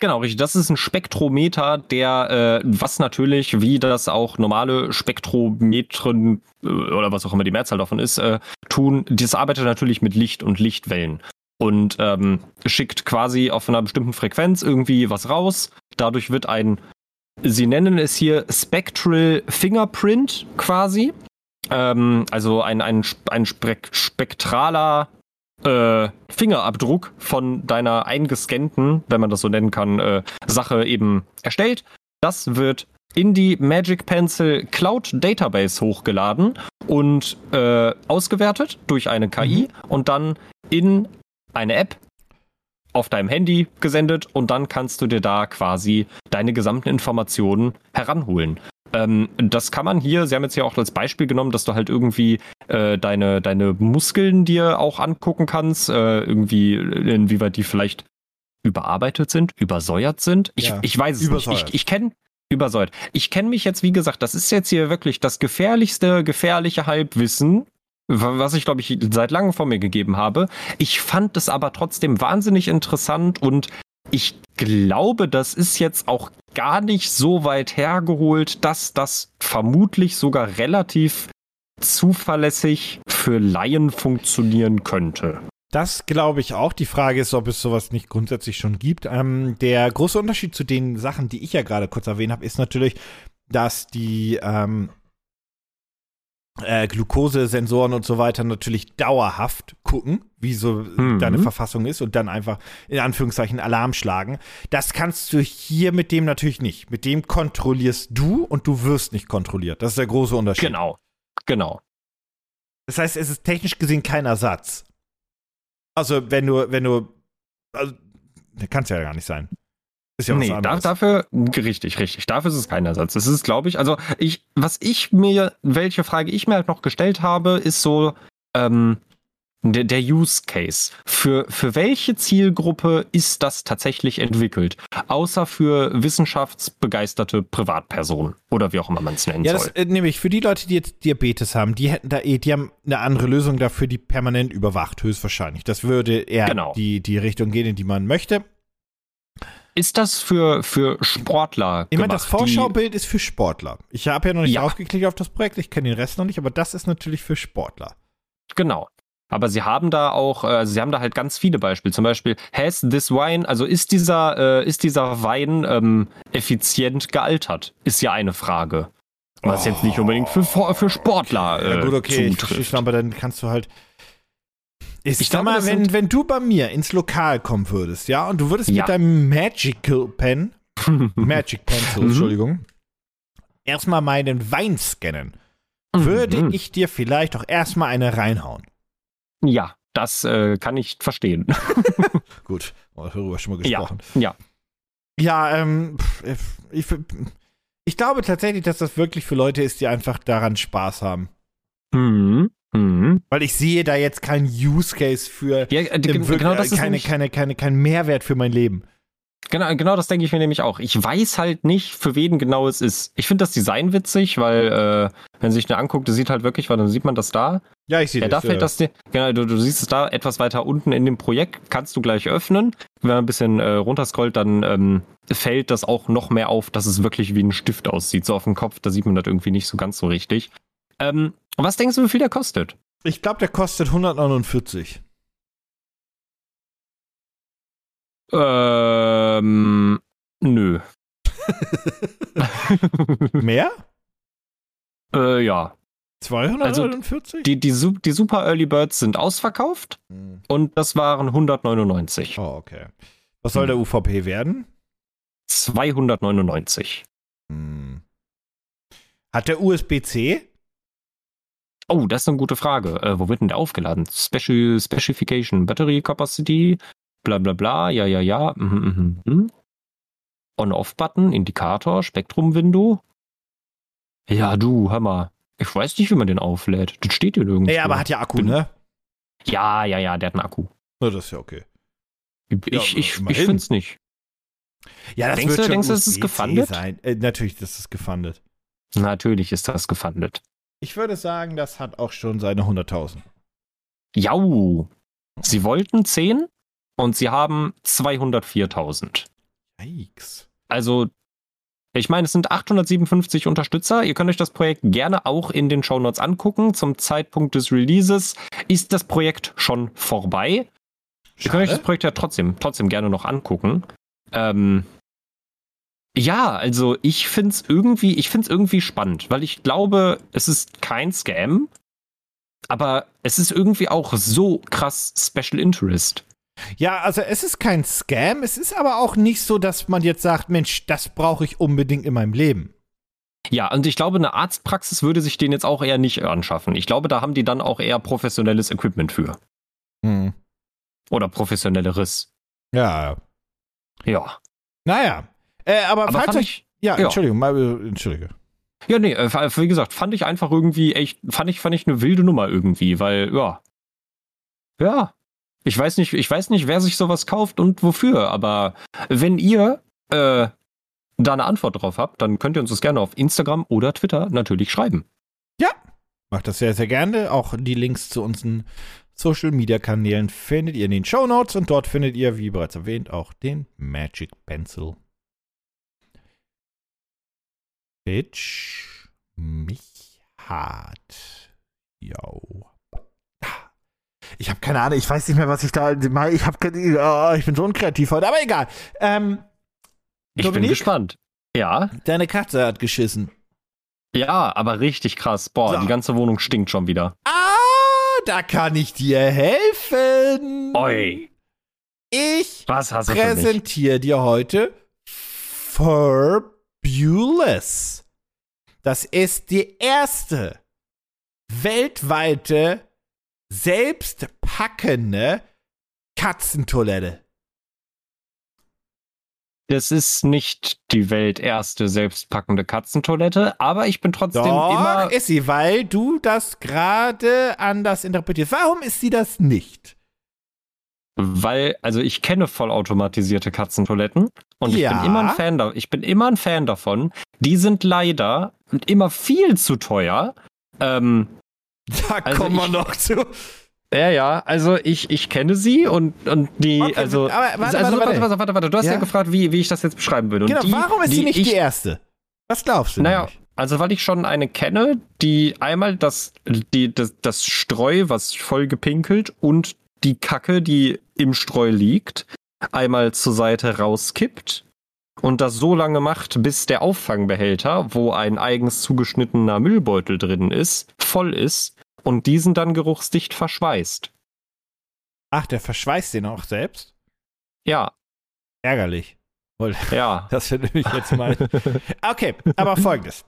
Genau, richtig. Das ist ein Spektrometer, der, äh, was natürlich, wie das auch normale Spektrometren äh, oder was auch immer die Mehrzahl davon ist, äh, tun, das arbeitet natürlich mit Licht und Lichtwellen und ähm, schickt quasi auf einer bestimmten Frequenz irgendwie was raus. Dadurch wird ein Sie nennen es hier Spectral Fingerprint quasi. Ähm, also ein, ein, ein spektraler äh, Fingerabdruck von deiner eingescannten, wenn man das so nennen kann, äh, Sache eben erstellt. Das wird in die Magic Pencil Cloud Database hochgeladen und äh, ausgewertet durch eine KI mhm. und dann in eine App auf deinem Handy gesendet und dann kannst du dir da quasi deine gesamten Informationen heranholen. Ähm, das kann man hier, Sie haben jetzt ja auch als Beispiel genommen, dass du halt irgendwie äh, deine, deine Muskeln dir auch angucken kannst, äh, irgendwie, inwieweit die vielleicht überarbeitet sind, übersäuert sind. Ich, ja, ich weiß es übersäuert. nicht. Ich, ich kenne übersäuert. Ich kenne mich jetzt, wie gesagt, das ist jetzt hier wirklich das gefährlichste, gefährliche Halbwissen, was ich glaube ich seit langem vor mir gegeben habe. Ich fand es aber trotzdem wahnsinnig interessant und ich glaube, das ist jetzt auch gar nicht so weit hergeholt, dass das vermutlich sogar relativ zuverlässig für Laien funktionieren könnte. Das glaube ich auch. Die Frage ist, ob es sowas nicht grundsätzlich schon gibt. Ähm, der große Unterschied zu den Sachen, die ich ja gerade kurz erwähnt habe, ist natürlich, dass die ähm, äh, Glukosesensoren und so weiter natürlich dauerhaft gucken, wie so mhm. deine Verfassung ist und dann einfach in Anführungszeichen Alarm schlagen. Das kannst du hier mit dem natürlich nicht. Mit dem kontrollierst du und du wirst nicht kontrolliert. Das ist der große Unterschied. Genau, genau. Das heißt, es ist technisch gesehen kein Ersatz. Also, wenn du, wenn du, also, kann es ja gar nicht sein. Ist ja was nee, anderes. dafür, richtig, richtig. Dafür ist es kein Ersatz. Das ist, glaube ich, also ich, was ich mir, welche Frage ich mir halt noch gestellt habe, ist so, ähm, der, der Use Case. Für, für welche Zielgruppe ist das tatsächlich entwickelt? Außer für wissenschaftsbegeisterte Privatpersonen oder wie auch immer man es nennen ja, soll. Ja, äh, nämlich für die Leute, die jetzt Diabetes haben, die hätten da eh, die haben eine andere Lösung dafür, die permanent überwacht, höchstwahrscheinlich. Das würde eher genau. die, die Richtung gehen, in die man möchte. Ist das für, für Sportler? Ich meine, das Vorschaubild ist für Sportler. Ich habe ja noch nicht ja. aufgeklickt auf das Projekt, ich kenne den Rest noch nicht, aber das ist natürlich für Sportler. Genau. Aber sie haben da auch, äh, sie haben da halt ganz viele Beispiele. Zum Beispiel, has this wine, also ist dieser, äh, ist dieser Wein ähm, effizient gealtert? Ist ja eine Frage. Was jetzt nicht unbedingt für, für Sportler äh, Ja gut, okay, ich, zutrifft. ich, aber dann kannst du halt. Ich, Ich sag glaube, mal, wenn, wenn du bei mir ins Lokal kommen würdest, ja, und du würdest Ja. mit deinem Magical Pen, (laughs) Magic Pencil, Mhm. Entschuldigung, erstmal meinen Wein scannen, würde Mhm. ich dir vielleicht auch erstmal eine reinhauen. Ja, das äh, kann ich verstehen. (laughs) Gut, darüber schon mal Ja. gesprochen. ja. Ja, ähm, pf, ich, ich glaube tatsächlich, dass das wirklich für Leute ist, die einfach daran Spaß haben. Mhm. Mhm. Weil ich sehe da jetzt keinen Use Case für Ja, äh, genau das ist keine, keine, keine, kein Mehrwert für mein Leben. genau, genau das denke ich mir nämlich auch. Ich weiß halt nicht, für wen genau es ist. Ich finde das Design witzig, weil, äh, wenn sich den anguckt, das sieht halt wirklich, weil dann sieht man das da. Ja, ich sehe Ja, da fällt das, dir- genau, du, du siehst es da etwas weiter unten in dem Projekt, kannst du gleich öffnen. Wenn man ein bisschen äh, runterscrollt, dann ähm, fällt das auch noch mehr auf, dass es wirklich wie ein Stift aussieht. So auf dem Kopf, da sieht man das irgendwie nicht so ganz so richtig. Ähm, was denkst du, wie viel der kostet? Ich glaube, der kostet 149. Ähm, nö. (laughs) Mehr? äh, ja. 249? Die, die, Su- die Super Early Birds sind ausverkauft Hm. und das waren 199. Oh, okay. Was soll der UVP werden? 299. Hm. Hat der USB-C? Oh, das ist eine gute Frage. Äh, wo wird denn der aufgeladen? Special Specification, Battery Capacity, bla bla bla, ja, ja, ja. Mhm, mhm, mhm. On-Off-Button, Indikator, Spektrum-Window. Ja, du, mal. Ich weiß nicht, wie man den auflädt. Das steht hier nirgendwo. Nee, aber hat ja Akku, Bin- ne? Ja, ja, ja, der hat einen Akku. Na, das ist ja okay. Ich, Ja, ich, ich, ich finde es nicht. Ja, das Denkst wird du- schon denkst du, das ist gefundet? Sein. Äh, natürlich, das ist gefundet. Natürlich ist das gefundet. Ich würde sagen, das hat auch schon seine 100.000. Jau. Sie wollten 10 und sie haben 204.000. Yikes. Also, ich meine, es sind 857 Unterstützer. Ihr könnt euch das Projekt gerne auch in den Shownotes angucken. Zum Zeitpunkt des Releases ist das Projekt schon vorbei. Ihr könnt euch das Schade. Projekt ja trotzdem, trotzdem gerne noch angucken. Ähm, ja, also ich find's irgendwie, ich find's irgendwie spannend, weil ich glaube, es ist kein Scam, aber es ist irgendwie auch so krass Special Interest. Ja, also es ist kein Scam, es ist aber auch nicht so, dass man jetzt sagt, Mensch, das brauche ich unbedingt in meinem Leben. Ja, und ich glaube, eine Arztpraxis würde sich den jetzt auch eher nicht anschaffen. Ich glaube, da haben die dann auch eher professionelles Equipment für. Hm. Oder professionelleres. Ja, Ja. naja. Äh, aber, Aber falls fand euch, ich, ja, ja. Entschuldigung, mal, äh, entschuldige. ja, nee, äh, wie gesagt, fand ich einfach irgendwie echt, fand ich, fand ich eine wilde Nummer irgendwie, weil, ja. Ja. Ich weiß nicht, ich weiß nicht, wer sich sowas kauft und wofür, aber wenn ihr, äh, da eine Antwort drauf habt, dann könnt ihr uns das gerne auf Instagram oder Twitter natürlich schreiben. Macht das sehr, sehr gerne. Auch die Links zu unseren Social Media Kanälen findet ihr in den Show Notes und dort findet ihr, wie bereits erwähnt, auch den Magic Pencil. Bitch mich hart. Yo. Ich habe keine Ahnung, ich weiß nicht mehr, was ich da. Ich habe oh, ich bin so unkreativ heute, aber egal. Ähm, Ich bin Dominik? gespannt. Ja, deine Katze hat geschissen. ja, aber richtig krass. Boah, So. die ganze Wohnung stinkt schon wieder. Ah, da kann ich dir helfen. Oi, Ich was hast du präsentiere dir heute Fabulous. Das ist die erste weltweite selbstpackende Katzentoilette. Das ist nicht die welterste selbstpackende Katzentoilette, aber ich bin trotzdem Doch, immer. ist sie, weil du das gerade anders interpretierst. Warum ist sie das nicht? Weil, also ich kenne vollautomatisierte Katzentoiletten und Ja. ich bin immer ein Fan da, ich bin immer ein Fan davon. Die sind leider immer viel zu teuer. Ähm, Da Also kommen wir noch zu. ja, ja, also ich, ich kenne sie und, und die, Okay, also. aber warte, also warte, warte, warte, warte, Du hast ja, Ja? gefragt, wie, wie ich das jetzt beschreiben würde. Und Genau, die, warum ist die sie nicht ich, die erste? Was glaubst du? Naja, nämlich? Also, weil ich schon eine kenne, die einmal das, die, das, das Streu, was voll gepinkelt und die Kacke, die im Streu liegt, einmal zur Seite rauskippt und das so lange macht, bis der Auffangbehälter, wo ein eigens zugeschnittener Müllbeutel drin ist, voll ist und diesen dann geruchsdicht verschweißt. Ach, der verschweißt den auch selbst? Ja, Ärgerlich. Wohl, ja. (laughs) Das finde ich jetzt mal. (laughs) Okay, aber folgendes.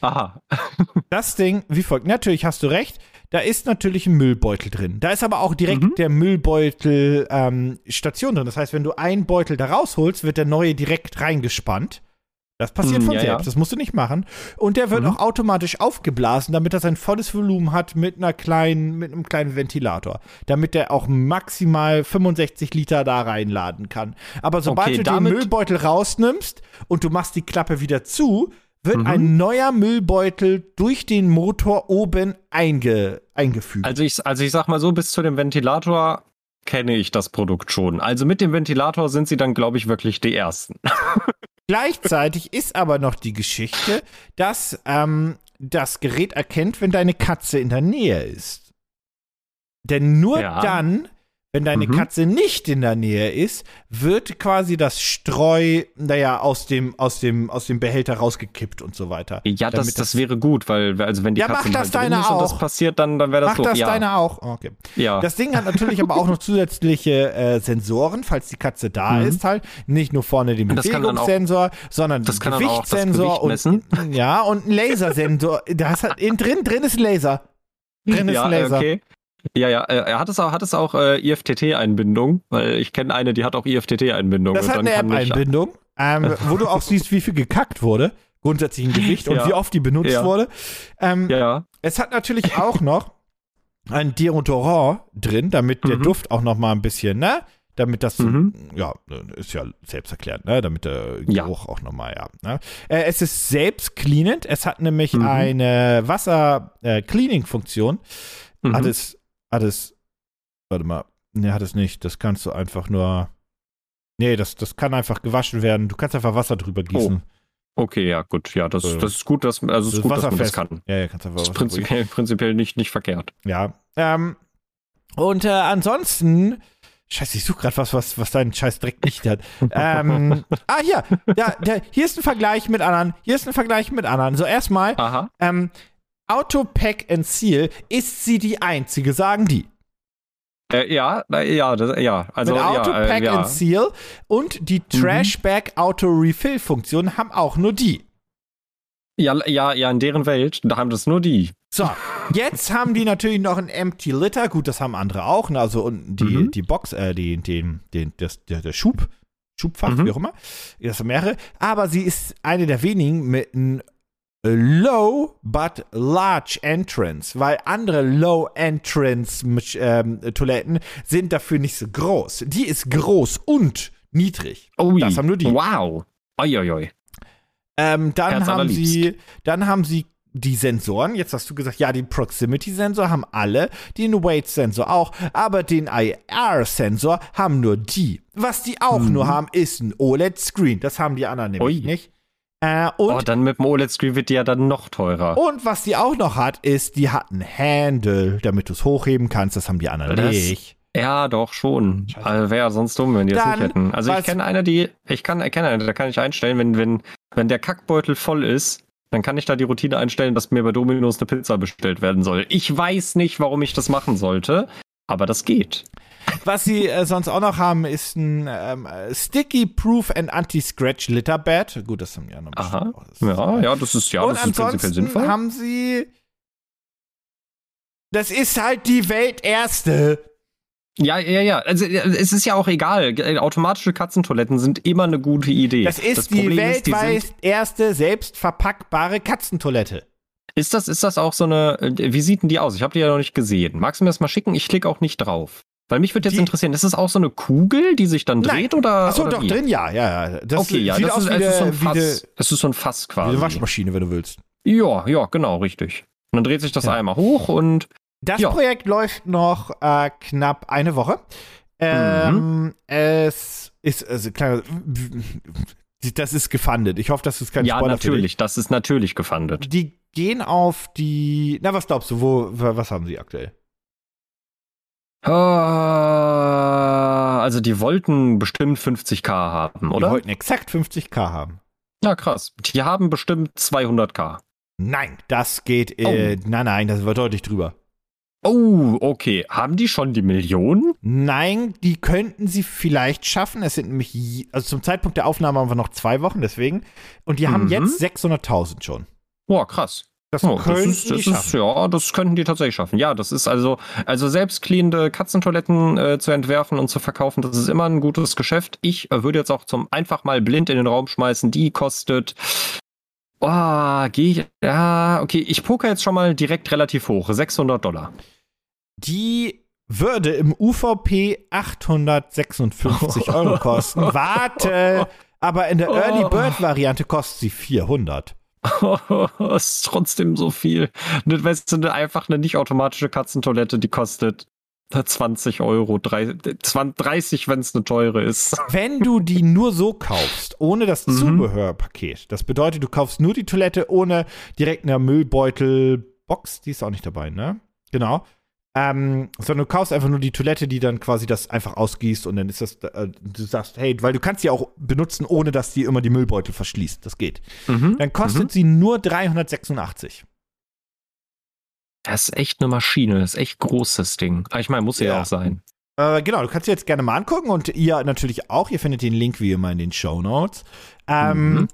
Aha. (laughs) Das Ding, wie folgt. Natürlich hast du recht. Da ist natürlich ein Müllbeutel drin. Da ist aber auch direkt Mhm. der Müllbeutel ähm, Station drin. Das heißt, wenn du einen Beutel da rausholst, wird der neue direkt reingespannt. Das passiert Mm, von ja, selbst. ja. Das musst du nicht machen. Und der wird Mhm. auch automatisch aufgeblasen, damit er sein volles Volumen hat mit einer kleinen, mit einem kleinen Ventilator. Damit der auch maximal 65 Liter da reinladen kann. Aber sobald Okay, du den Müllbeutel rausnimmst und du machst die Klappe wieder zu, wird Mhm. ein neuer Müllbeutel durch den Motor oben einge, eingefügt. Also ich, also ich sag mal so, bis zu dem Ventilator kenne ich das Produkt schon. Also mit dem Ventilator sind sie dann, glaube ich, wirklich die ersten. (laughs) Gleichzeitig ist aber noch die Geschichte, dass ähm, das Gerät erkennt, wenn deine Katze in der Nähe ist. Denn nur Ja. dann, wenn deine Mhm. Katze nicht in der Nähe ist, wird quasi das Streu, naja, aus dem, aus dem, aus dem Behälter rausgekippt und so weiter. Ja, das, Damit das wäre gut, weil also wenn die Ja, mach Katze das halt deine ist und das auch. passiert, dann, dann wäre das Macht doof. das ja. deine auch? Okay. ja. Das Ding hat natürlich aber auch noch zusätzliche äh, Sensoren, falls die Katze da Mhm. ist halt. Nicht nur vorne den Das auch- Bewegungssensor, sondern das den auch das Gewichtssensor Gewicht und (laughs) ja und ein Lasersensor. Da ist halt in, drin drin ist ein Laser. (laughs) Drin ist ja, ein Laser. okay. Ja, ja, äh, er hat es auch, hat es auch äh, IFTT-Einbindung, weil ich kenne eine, die hat auch IFTT-Einbindung. Das und hat eine App-Einbindung, ähm, (laughs) wo du auch siehst, wie viel gekackt wurde. Grundsätzlich ein Gewicht und Ja. wie oft die benutzt Ja. wurde. Ähm, Ja. Es hat natürlich auch noch ein Deodorant drin, damit der Mhm. Duft auch noch mal ein bisschen, ne? Damit das, Mhm. ja, ist ja selbsterklärend, ne? Damit der. Geruch auch noch mal, ja. Ne? Äh, es ist selbst cleanend. Es hat nämlich Mhm. eine Wasser-Cleaning-Funktion. Mhm. Hat es, hat es, warte mal, ne, hat es nicht. Das kannst du einfach nur, nee, das, das kann einfach gewaschen werden. Du kannst einfach Wasser drüber gießen. Okay, ja, gut. Ja, das, das ist gut, dass, also es das ist gut, dass man das wasserfest. kann. Ja, ja, kannst einfach Das ist prinzipiell, prinzipiell nicht, nicht verkehrt. Ja. Ähm, und äh, ansonsten, scheiße, ich suche gerade was, was, was deinen Scheiß direkt nicht hat. ähm, (laughs) ah, hier, ja, der, hier ist ein Vergleich mit anderen. Hier ist ein Vergleich mit anderen. So, erstmal, Aha. ähm, Auto Pack and Seal, ist sie die einzige, sagen die. Äh, ja, na, ja, das, ja. Also, mit Auto ja, Pack äh, ja. and Seal und die Trashback Auto Refill Funktion haben auch nur die. ja, ja, ja, in deren Welt, da haben das nur die. So, jetzt haben die natürlich noch ein Empty Litter. Gut, das haben andere auch. Ne? Also unten die, Mhm. die Box, äh, die, den, den, das, der, der Schub, Schubfach, Mhm. wie auch immer. Das sind mehrere. Aber sie ist eine der wenigen mit einem Low but large entrance, weil andere Low entrance ähm, Toiletten sind dafür nicht so groß. Die ist groß und niedrig. Ui. Das haben nur die. Wow. Uiuiui. Ähm, dann Herz haben sie, dann haben sie die Sensoren. Jetzt hast du gesagt, ja, den Proximity-Sensor haben alle, den Weight-Sensor auch, aber den IR-Sensor haben nur die. Was die auch Mhm. nur haben, ist ein OLED-Screen. Das haben die anderen nämlich Ui. nicht. Äh, Oh, und, dann mit dem OLED-Screen wird die ja dann noch teurer. und was die auch noch hat, ist, die hat ein Handle, damit du es hochheben kannst. Das haben die anderen Das- nicht. Ja, doch schon. Also wäre ja sonst dumm, wenn die das Dann, nicht hätten. Also ich kenne eine, die, ich kann, ich kenne eine, da kann ich einstellen, wenn, wenn, wenn der Kackbeutel voll ist, dann kann ich da die Routine einstellen, dass mir bei Domino's eine Pizza bestellt werden soll. Ich weiß nicht, warum ich das machen sollte, aber das geht. Was sie äh, sonst auch noch haben, ist ein ähm, äh, Sticky Proof and Anti-Scratch Litter Bed. Gut, das haben die anderen Aha. auch. Das ist- Ja, ja, das ist ja, und das ist prinzipiell sinnvoll. haben sie. Das ist halt die Welterste. Ja, ja, ja. Also es ist ja auch egal. Automatische Katzentoiletten sind immer eine gute Idee. Das ist ist, die weltweit erste selbstverpackbare Katzentoilette. Ist das, ist das auch so eine, äh, wie sieht denn die aus? Ich habe die ja noch nicht gesehen. Magst du mir das mal schicken? Ich klicke auch nicht drauf. Weil mich würde jetzt Die- interessieren, ist das auch so eine Kugel, die sich dann Nein. dreht oder? Achso, oder doch, wie? drin ja, ja, ja. Das okay, ja, sieht das aus ist, wie, es ist so eine, ein wie, eine, Fass. Es ist so ein Fass wie quasi. eine Waschmaschine, wenn du willst. Ja, ja, genau, richtig. Und dann dreht sich das Ja. einmal hoch und Das Ja. Projekt läuft noch äh, knapp eine Woche. Ähm, Mhm. Es ist, also klar, Das ist gefundet. Ich hoffe, das ist kein ja, Spoiler für natürlich. Das ist natürlich gefundet. Die gehen auf die. Na, was glaubst du? Wo, was haben sie aktuell? Ah, also die wollten bestimmt 50k haben, Die oder? wollten exakt 50k haben. Ja, krass. Die haben bestimmt 200k. Nein, das geht. Äh, Nein, nein, das war deutlich drüber. Oh, okay. Haben die schon die Million? Nein, die könnten sie vielleicht schaffen. Es sind nämlich, also zum Zeitpunkt der Aufnahme haben wir noch zwei Wochen, deswegen. Und die haben Mhm. jetzt 600.000 schon. Boah, krass. Das Oh, das ist, die das ist, schaffen. ja, das könnten die tatsächlich schaffen. Ja, das ist also, also selbstcleanende Katzentoiletten äh, zu entwerfen und zu verkaufen, das ist immer ein gutes Geschäft. Ich äh, würde jetzt auch zum einfach mal blind in den Raum schmeißen, die kostet. Oh, gehe ich. Ja, okay, ich poker jetzt schon mal direkt relativ hoch. 600 Dollar. Die würde im UVP 856 (laughs) Euro kosten. Warte, aber in der Early Oh. Bird Variante kostet sie 400. das (laughs) ist trotzdem so viel. Ne, Weißt du, einfach eine nicht automatische Katzentoilette, die kostet 20 Euro, drei- 20 30, wenn es eine teure ist. (laughs) Wenn du die nur so kaufst, ohne das Mhm. Zubehörpaket, das bedeutet, du kaufst nur die Toilette ohne direkt eine Müllbeutelbox, die ist auch nicht dabei, ne? Genau. Ähm, sondern du kaufst einfach nur die Toilette, die dann quasi das einfach ausgießt und dann ist das, äh, du sagst, hey, weil du kannst die auch benutzen, ohne dass die immer die Müllbeutel verschließt. Das geht. Mhm. Dann kostet sie nur 386. Das ist echt eine Maschine, das ist echt groß, das Ding. Aber ich meine, muss ja, Ja. auch sein. Äh, genau, du kannst dir jetzt gerne mal angucken und ihr natürlich auch. Ihr findet den Link wie immer in den Show Notes. Ähm, Mhm.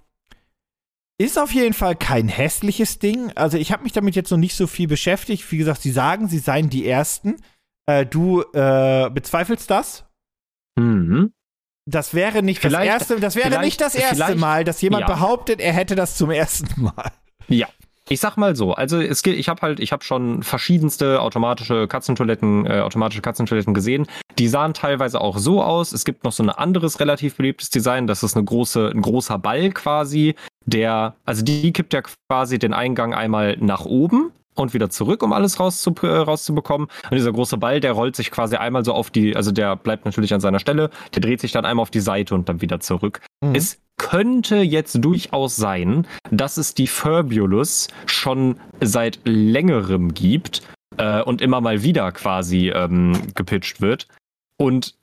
Ist auf jeden Fall kein hässliches Ding. Also ich habe mich damit jetzt noch nicht so viel beschäftigt. Wie gesagt, sie sagen, sie seien die Ersten. Äh, du äh, bezweifelst das? Mhm. Das wäre nicht das Vielleicht- erste. Das wäre nicht das erste Mal, dass jemand ja. behauptet, er hätte das zum ersten Mal. Ja. Ich sag mal so, also es geht, ich habe halt, ich habe schon verschiedenste automatische Katzentoiletten, äh, automatische Katzentoiletten gesehen. Die sahen teilweise auch so aus. Es gibt noch so ein anderes relativ beliebtes Design. Das ist eine große, ein großer Ball quasi, der, also die kippt ja quasi den Eingang einmal nach oben und wieder zurück, um alles rauszu, äh, rauszubekommen. Und dieser große Ball, der rollt sich quasi einmal so auf die, also der bleibt natürlich an seiner Stelle, der dreht sich dann einmal auf die Seite und dann wieder zurück. Mhm. Es könnte jetzt durchaus sein, dass es die Furbulus schon seit längerem gibt äh, und immer mal wieder quasi ähm, gepitcht wird. Und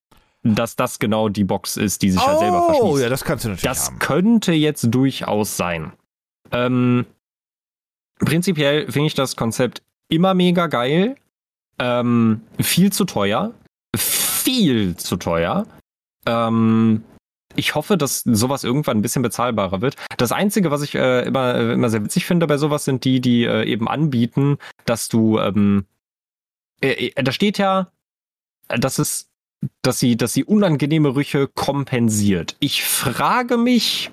dass das genau die Box ist, die sich halt selber oh, verschließt. ja, das kannst du natürlich Das haben. könnte jetzt durchaus sein. Ähm, prinzipiell finde ich das Konzept immer mega geil. Ähm, viel zu teuer. Viel zu teuer. Ähm, ich hoffe, dass sowas irgendwann ein bisschen bezahlbarer wird. Das Einzige, was ich äh, immer, immer sehr witzig finde bei sowas, sind die, die äh, eben anbieten, dass du, ähm, äh, äh, da steht ja, dass es, dass sie, dass sie unangenehme Rüche kompensiert. Ich frage mich,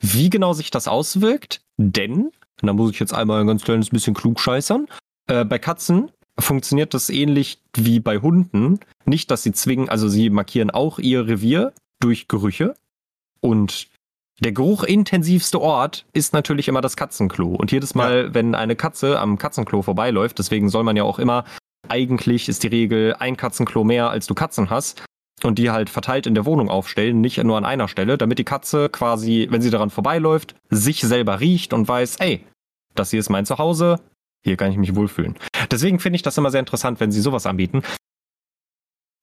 wie genau sich das auswirkt, denn, und da muss ich jetzt einmal ein ganz kleines bisschen klugscheißern, äh, bei Katzen funktioniert das ähnlich wie bei Hunden. Nicht, dass sie zwingen, also sie markieren auch ihr Revier durch Gerüche. Und der geruchintensivste Ort ist natürlich immer das Katzenklo. Und jedes Mal, wenn eine Katze am Katzenklo vorbeiläuft, deswegen soll man ja auch immer, eigentlich ist die Regel ein Katzenklo mehr, als du Katzen hast. Und die halt verteilt in der Wohnung aufstellen, nicht nur an einer Stelle, damit die Katze quasi, wenn sie daran vorbeiläuft, sich selber riecht und weiß, ey, das hier ist mein Zuhause, hier kann ich mich wohlfühlen. Deswegen finde ich das immer sehr interessant, wenn sie sowas anbieten.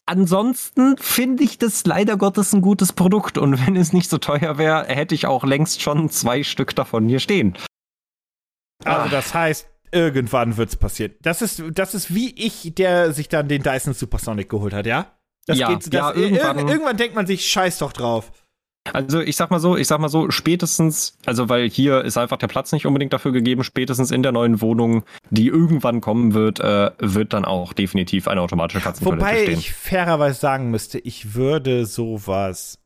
Ansonsten finde ich das leider Gottes ein gutes Produkt und wenn es nicht so teuer wäre, hätte ich auch längst schon zwei Stück davon hier stehen. Also Ah. das heißt, irgendwann wird's passieren. Das ist, das ist wie ich, der sich dann den Dyson Supersonic geholt hat, ja? Das Ja, geht, das, ja, irgendwann- irgendwann denkt man sich, scheiß doch drauf. Also ich sag mal so, ich sag mal so, spätestens, also weil hier ist einfach der Platz nicht unbedingt dafür gegeben, spätestens in der neuen Wohnung, die irgendwann kommen wird, äh, wird dann auch definitiv eine automatische Katzentoilette Wobei stehen. ich fairerweise sagen müsste, ich würde sowas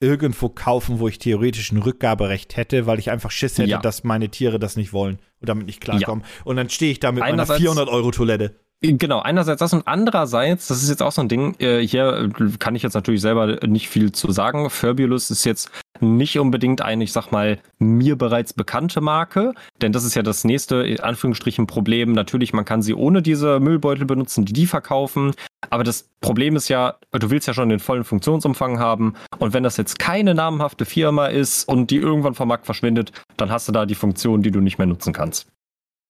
irgendwo kaufen, wo ich theoretisch ein Rückgaberecht hätte, weil ich einfach Schiss hätte, Ja. dass meine Tiere das nicht wollen und damit nicht klarkommen. Und dann stehe ich da mit meiner Einerseits- 400 Euro Toilette. Genau, einerseits das und andererseits, das ist jetzt auch so ein Ding, äh, hier kann ich jetzt natürlich selber nicht viel zu sagen. Furbiulus ist jetzt nicht unbedingt eine, ich sag mal, mir bereits bekannte Marke, denn das ist ja das nächste, in Anführungsstrichen, Problem. Natürlich, man kann sie ohne diese Müllbeutel benutzen, die die verkaufen, aber das Problem ist ja, du willst ja schon den vollen Funktionsumfang haben und wenn das jetzt keine namhafte Firma ist und die irgendwann vom Markt verschwindet, dann hast du da die Funktion, die du nicht mehr nutzen kannst.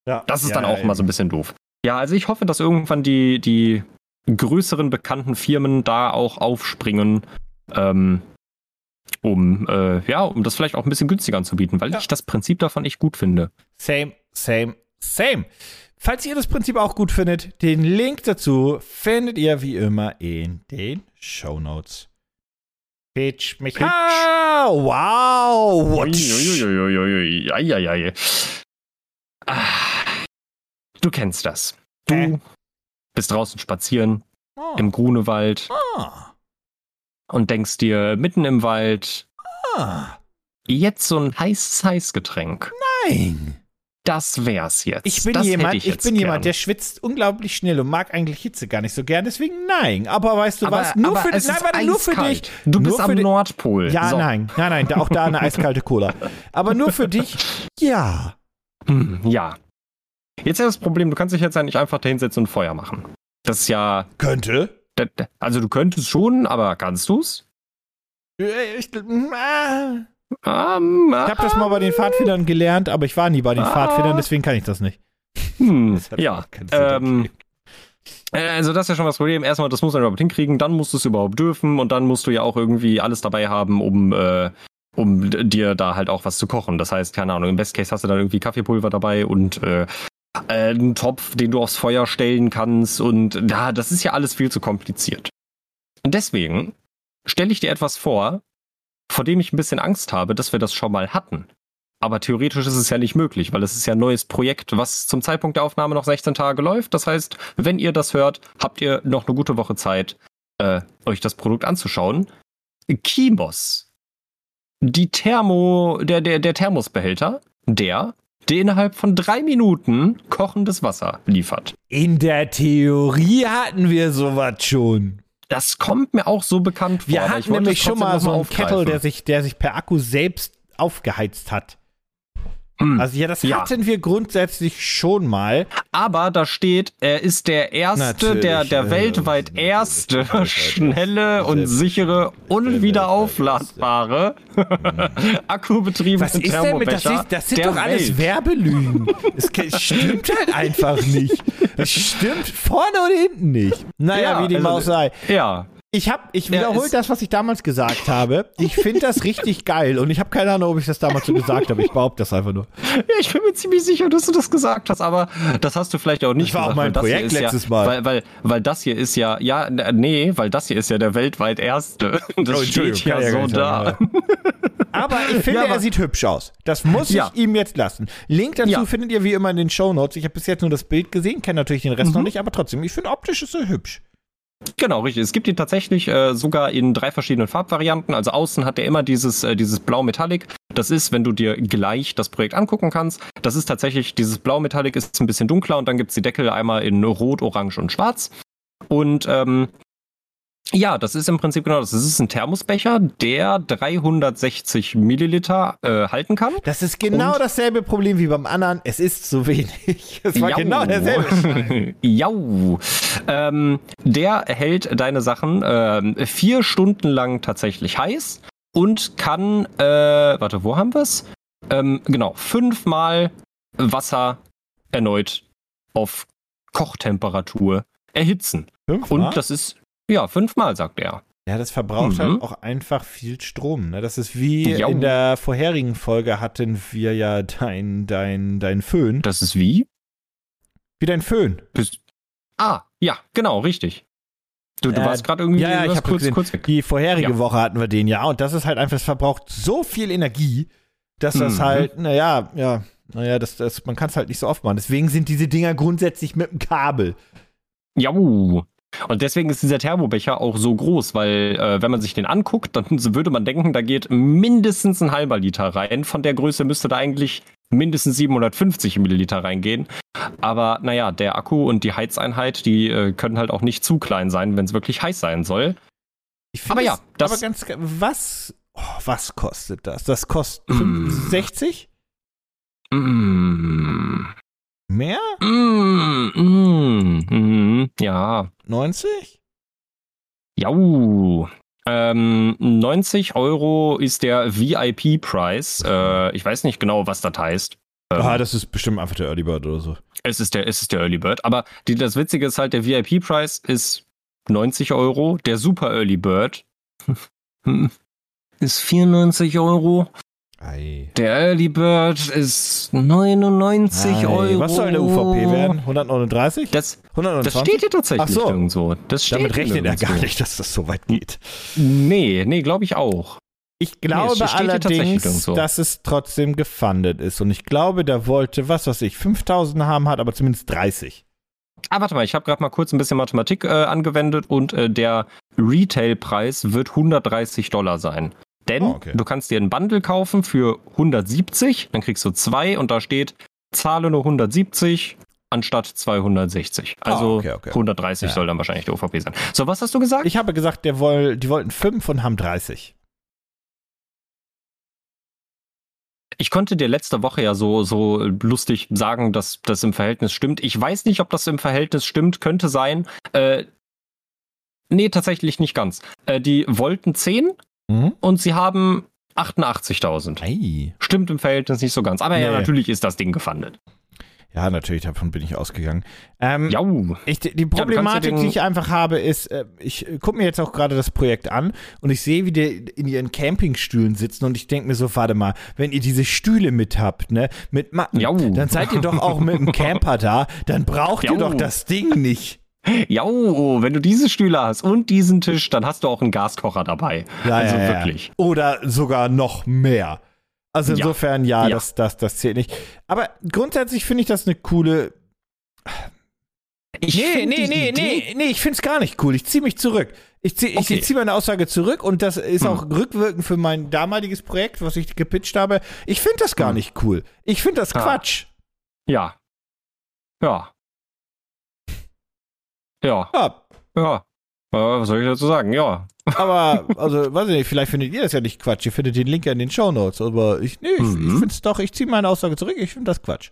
Ja. Das ist ja, dann auch ja, immer so ein bisschen doof. Ja, also ich hoffe, dass irgendwann die, die größeren bekannten Firmen da auch aufspringen, ähm, um, äh, ja, um das vielleicht auch ein bisschen günstiger anzubieten, weil Ja. ich das Prinzip davon echt gut finde. Same, same, same. Falls ihr das Prinzip auch gut findet, den Link dazu findet ihr wie immer in den Show Notes. Pitch mich. Pitch. Ah, wow. What? Uiuiuiui, eieiei. Ah, Du kennst das. Du Hä? bist draußen spazieren Oh. im Grunewald Ah. und denkst dir mitten im Wald, Ah. jetzt so ein heißes Heißgetränk. Nein. Das wär's jetzt. Ich bin das jemand, ich, ich, bin gern. jemand, der schwitzt unglaublich schnell und mag eigentlich Hitze gar nicht so gern, deswegen nein. Aber weißt du aber, was? Nur für nein, warte, nur für dich. Du Nur bist für am Nordpol. Ja, so. nein, nein, nein, auch da eine eiskalte Cola. Aber nur für (laughs) dich. Ja. Hm, ja. Jetzt ist das Problem, du kannst dich jetzt ja nicht einfach dahinsetzen und Feuer machen. Das ist ja. Könnte. Also du könntest schon, aber kannst du's? Äh, Ich, ah. Ähm, Ich habe das mal bei den Pfadfindern gelernt, aber ich war nie bei den Ah. Pfadfindern, deswegen kann ich das nicht. Hm, Das ja. Ähm, äh, also das ist ja schon das Problem. Erstmal, das muss man überhaupt hinkriegen, dann musst du es überhaupt dürfen und dann musst du ja auch irgendwie alles dabei haben, um, äh, um dir da halt auch was zu kochen. Das heißt, keine Ahnung, im Best Case hast du dann irgendwie Kaffeepulver dabei und äh, äh, einen Topf, den du aufs Feuer stellen kannst und ja, das ist ja alles viel zu kompliziert. Und deswegen stelle ich dir etwas vor, vor dem ich ein bisschen Angst habe, dass wir das schon mal hatten. Aber theoretisch ist es ja nicht möglich, weil es ist ja ein neues Projekt, was zum Zeitpunkt der Aufnahme noch 16 Tage läuft. Das heißt, wenn ihr das hört, habt ihr noch eine gute Woche Zeit, äh, euch das Produkt anzuschauen. Kimos. Die Thermo, der, der, der Thermosbehälter, der, der innerhalb von drei Minuten kochendes Wasser liefert. In der Theorie hatten wir sowas schon. Das kommt mir auch so bekannt vor. Wir hatten nämlich schon mal so einen aufgreifen. Kettle, der sich, der sich per Akku selbst aufgeheizt hat. Hm. Also ja, das Ja. hatten wir grundsätzlich schon mal. Aber da steht, er ist der erste, Natürlich, der, der äh, weltweit erste, schnelle und sichere und wieder aufladbare (laughs) akkubetriebene Was ist denn mit das? Ist, das sind doch alles Welt. Werbelügen. Es stimmt halt einfach nicht. Es stimmt vorne und hinten nicht. Naja, Ja, wie die also- Maus sei. Ja, Ich hab, ich Ja, wiederhole das, was ich damals gesagt habe. Ich finde das richtig (laughs) geil und ich habe keine Ahnung, ob ich das damals so gesagt habe. Ich behaupte das einfach nur. ich bin mir ziemlich sicher, dass du das gesagt hast, aber das hast du vielleicht auch nicht Das war auch gesagt. mein das hier Projekt letztes ja, Mal. Weil, weil, weil das hier ist ja, ja, nee, weil das hier ist ja der weltweit erste. (laughs) Das Oh, steht ja ja so da. Aber ich (laughs) finde, Ja, aber- er sieht hübsch aus. Das muss Ja. ich ihm jetzt lassen. Link dazu Ja. findet ihr wie immer in den Shownotes. Ich habe bis jetzt nur das Bild gesehen, kenne natürlich den Rest Mhm. noch nicht, aber trotzdem, ich finde optisch ist er hübsch. Genau, richtig. Es gibt ihn tatsächlich äh, sogar in drei verschiedenen Farbvarianten. Also außen hat er immer dieses, äh, dieses Blau-Metallic. Das ist, wenn du dir gleich das Projekt angucken kannst. Das ist tatsächlich, dieses Blau-Metallic ist ein bisschen dunkler und dann gibt's die Deckel einmal in Rot, Orange und Schwarz. Und ähm, ja, das ist im Prinzip genau das. Das ist ein Thermosbecher, der 360 Milliliter äh, halten kann. Das ist genau dasselbe Problem wie beim anderen. Es ist zu wenig. (laughs) Es war Jau. genau derselbe. (laughs) Jau. Ähm, der hält deine Sachen ähm, vier Stunden lang tatsächlich heiß und kann, äh, warte, wo haben wir's? Ähm, genau, fünfmal Wasser erneut auf Kochtemperatur erhitzen. Fünfmal? Und das ist, ja, fünfmal, sagt er. Ja, das verbraucht Mhm. halt auch einfach viel Strom. Ne? Das ist wie Jau. in der vorherigen Folge hatten wir ja dein, dein, dein Föhn. Das ist wie? Wie dein Föhn. Bis, ah, ja, genau, richtig. Du, du Äh, warst gerade irgendwie Ja, ja, ich habe kurz, gesehen, kurz weg. die vorherige Ja. Woche hatten wir den ja und das ist halt einfach, es verbraucht so viel Energie, dass das Mhm. halt, naja, ja, naja, das, das, man kann es halt nicht so oft machen. Deswegen sind diese Dinger grundsätzlich mit dem Kabel. Jau. Und deswegen ist dieser Thermobecher auch so groß, weil äh, wenn man sich den anguckt, dann (laughs) würde man denken, da geht mindestens ein halber Liter rein. Von der Größe müsste da eigentlich mindestens 750 Milliliter reingehen. Aber naja, der Akku und die Heizeinheit, die äh, können halt auch nicht zu klein sein, wenn es wirklich heiß sein soll. Ich Aber ja, das- aber ganz, was, oh, was kostet das? Das kostet Mm. 60? Mm, Mehr? mm, mm, mm, ja. 90? Jau. Ähm, 90 Euro ist der VIP-Preis. Äh, ich weiß nicht genau, was das heißt. Ähm, Ah, das ist bestimmt einfach der Early Bird oder so. es, ist der, es ist der Early Bird. Aber die, das Witzige ist halt, der VIP-Preis ist 90 Euro. Der Super Early Bird (laughs) ist 94 Euro. Ei. Der Early Bird ist 99 Ei. Euro. Was soll der UVP werden? 139? Das, das 129? steht hier tatsächlich Ach so. irgendwo. Das steht Damit rechnet er gar nicht, dass das so weit geht. Nee, nee, glaube ich auch. Ich glaube tatsächlich allerdings, dass es trotzdem gefundet ist. Und ich glaube, der wollte, was weiß ich, 5000 haben, hat aber zumindest 30. Ah, warte mal, ich habe gerade mal kurz ein bisschen Mathematik äh, angewendet und äh, der Retailpreis wird 130 Dollar sein. Denn Oh, okay. du kannst dir einen Bundle kaufen für 170, dann kriegst du zwei und da steht, zahle nur 170 anstatt 260. Also Ah, okay, okay. 130 Ja. soll dann wahrscheinlich der OVP sein. So, was hast du gesagt? Ich habe gesagt, der woll, die wollten 5 und haben 30. Ich konnte dir letzte Woche ja so, so lustig sagen, dass das im Verhältnis stimmt. Ich weiß nicht, ob das im Verhältnis stimmt, könnte sein. Äh, nee, tatsächlich nicht ganz. Äh, die wollten 10 Mhm. und sie haben 88.000. Ei. Stimmt im Verhältnis nicht so ganz. Aber ja, Nee. natürlich ist das Ding gefundet. Ja, natürlich, davon bin ich ausgegangen. Ähm, Jau. Ich, die ja Problematik, den- die ich einfach habe, ist, äh, ich gucke mir jetzt auch gerade das Projekt an und ich sehe, wie die in ihren Campingstühlen sitzen und ich denke mir so, warte mal, wenn ihr diese Stühle mit habt, ne, mit Matten, Jau. dann seid ihr doch auch mit dem (laughs) Camper da, dann braucht ihr Jau. doch das Ding nicht. Jau, wenn du diese Stühle hast und diesen Tisch, dann hast du auch einen Gaskocher dabei. Ja, also ja, ja. wirklich. Oder sogar noch mehr. Also Ja. insofern, ja, Ja. Das, das, das zählt nicht. Aber grundsätzlich finde ich das eine coole. Ich Nee, nee, nee, Idee- nee, nee, ich finde es gar nicht cool. Ich ziehe mich zurück. Ich ziehe Okay. zieh meine Aussage zurück und das ist Hm. auch rückwirkend für mein damaliges Projekt, was ich gepitcht habe. Ich finde das gar Hm. nicht cool. Ich finde das Ah. Quatsch. Ja. Ja. Ja. Ja, Ja. Äh, was soll ich dazu sagen? Ja. aber, (laughs) also, weiß ich nicht, vielleicht findet ihr das ja nicht Quatsch. Ihr findet den Link ja in den Shownotes. Aber ich, nee, ich, Mhm. ich finde es doch, ich ziehe meine Aussage zurück. Ich finde das Quatsch.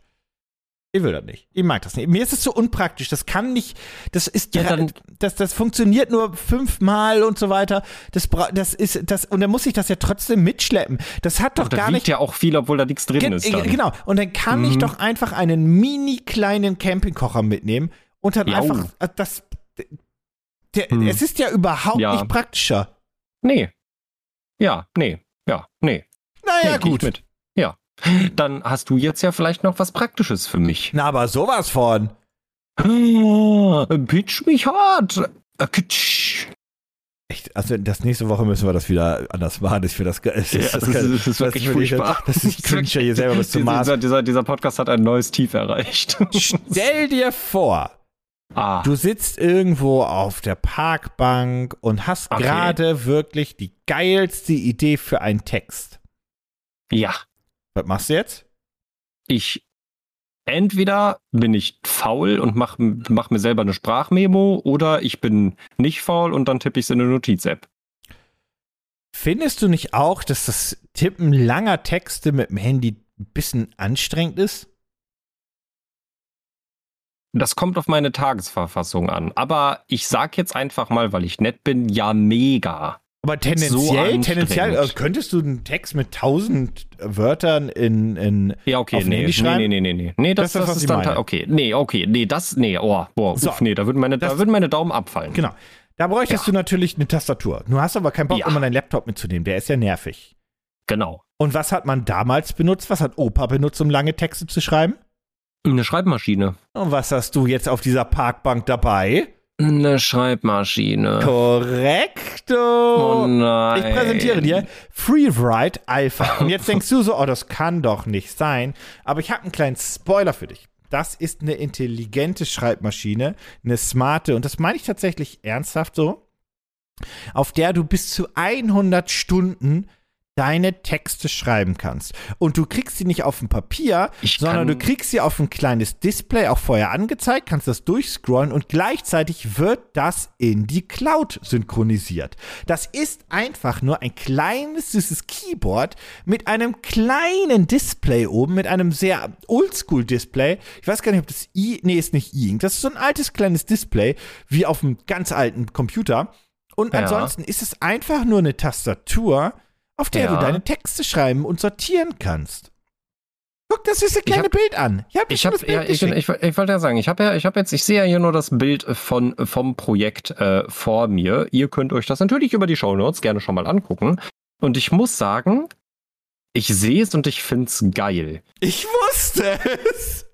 Ich will das nicht. Ich mag das nicht. Mir ist es so unpraktisch. Das kann nicht, das ist, Ja, dann- das, das funktioniert nur fünfmal und so weiter. Das, das ist, das, und dann muss ich das ja trotzdem mitschleppen. Das hat doch da gar wiegt nicht. ja auch viel, obwohl da nichts drin Gen- ist. Dann. Genau. Und dann kann ich Mhm. doch einfach einen mini kleinen Campingkocher mitnehmen und dann Jau. einfach, äh, das, der, Hm. es ist ja überhaupt Ja. nicht praktischer. Nee. Ja, nee. Ja, nee. Naja, nee, gut. mit. Ja. Dann hast du jetzt ja vielleicht noch was Praktisches für mich. Na, aber sowas von. Ah, Pitch mich hart. Äh. Echt, also das nächste Woche müssen wir das wieder anders machen. Ich das. Das, Ja, das, das, das, ist, das ist wirklich ich- furchtbar. Das ist (laughs) cringe hier selber bis zum Maß. dieser, dieser, dieser Podcast hat ein neues Tief erreicht. Stell dir vor, ah, du sitzt irgendwo auf der Parkbank und hast Okay. gerade wirklich die geilste Idee für einen Text. ja. Was machst du jetzt? Ich entweder bin ich faul und mach, mach mir selber eine Sprachmemo oder ich bin nicht faul und dann tippe ich es in eine Notiz-App. Findest du nicht auch, dass das Tippen langer Texte mit dem Handy ein bisschen anstrengend ist? Das kommt auf meine Tagesverfassung an. Aber ich sag jetzt einfach mal, weil ich nett bin, ja mega. Aber So tendenziell, anstrengend. tendenziell, also könntest du einen Text mit tausend Wörtern in, in Ja, okay, nee, nee, schreiben? nee, nee, nee, nee. Nee, das, Das ist das, das, was ist dann, okay, nee, okay, nee, das, nee, oh, boah, So. uff, nee, da würden meine, Das- da würden meine Daumen abfallen. Genau. Da bräuchtest Ja. du natürlich eine Tastatur. Du hast aber keinen Bock, Ja. immer deinen Laptop mitzunehmen. Der ist ja nervig. Genau. Und was hat man damals benutzt? Was hat Opa benutzt, um lange Texte zu schreiben? Eine Schreibmaschine. Und was hast du jetzt auf dieser Parkbank dabei? Eine Schreibmaschine. Korrekto. Oh nein. ich präsentiere dir FreeWrite Alpha. Und jetzt denkst du so, oh, das kann doch nicht sein. Aber ich habe einen kleinen Spoiler für dich. Das ist eine intelligente Schreibmaschine, eine smarte, und das meine ich tatsächlich ernsthaft so, auf der du bis zu 100 Stunden deine Texte schreiben kannst. Und du kriegst sie nicht auf dem Papier, Ich sondern du kriegst sie auf ein kleines Display auch vorher angezeigt, kannst das durchscrollen und gleichzeitig wird das in die Cloud synchronisiert. Das ist einfach nur ein kleines, süßes Keyboard mit einem kleinen Display oben, mit einem sehr Oldschool-Display. Ich weiß gar nicht, ob das i, nee, ist nicht i-Ink. Das ist so ein altes kleines Display, wie auf einem ganz alten Computer. Und Ja. ansonsten ist es einfach nur eine Tastatur, auf der Ja. du deine Texte schreiben und sortieren kannst. Guck das süße kleine hab- Bild an. Ich habe Ich habe ja, ich, ich, ich wollte ja sagen, ich habe ja, ich habe jetzt, ich sehe ja hier nur das Bild von vom Projekt äh, vor mir. Ihr könnt euch das natürlich über die Shownotes gerne schon mal angucken. Und ich muss sagen, ich sehe es und ich find's geil. ich wusste es.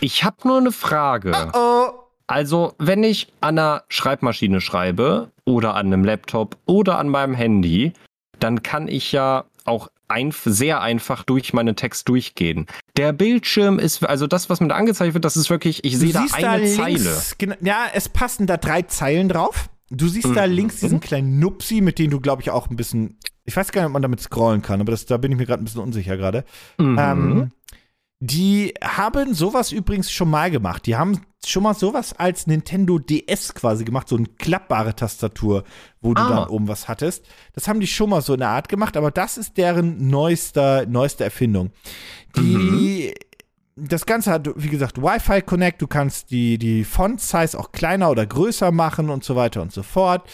Ich habe nur eine Frage. Oh. Also, wenn ich an einer Schreibmaschine schreibe oder an einem Laptop oder an meinem Handy, dann kann ich ja auch einf sehr einfach durch meinen Text durchgehen. Der Bildschirm ist, also das, was mir da angezeigt wird, das ist wirklich, ich sehe da eine da Zeile. links, gena- ja, es passen da drei Zeilen drauf. Du siehst da Mhm. links diesen kleinen Nupsi, mit dem du, glaube ich, auch ein bisschen. Ich weiß gar nicht, ob man damit scrollen kann, aber das, da bin ich mir gerade ein bisschen unsicher gerade. Mhm. Ähm, die haben sowas übrigens schon mal gemacht. Die haben schon mal sowas als Nintendo DS quasi gemacht, so eine klappbare Tastatur, wo du Ah. dann oben was hattest. Das haben die schon mal so in der Art gemacht, aber das ist deren neuester, neueste Erfindung. Die, das Ganze hat, wie gesagt, Wi-Fi Connect, du kannst die, die Font-Size auch kleiner oder größer machen und so weiter und so fort.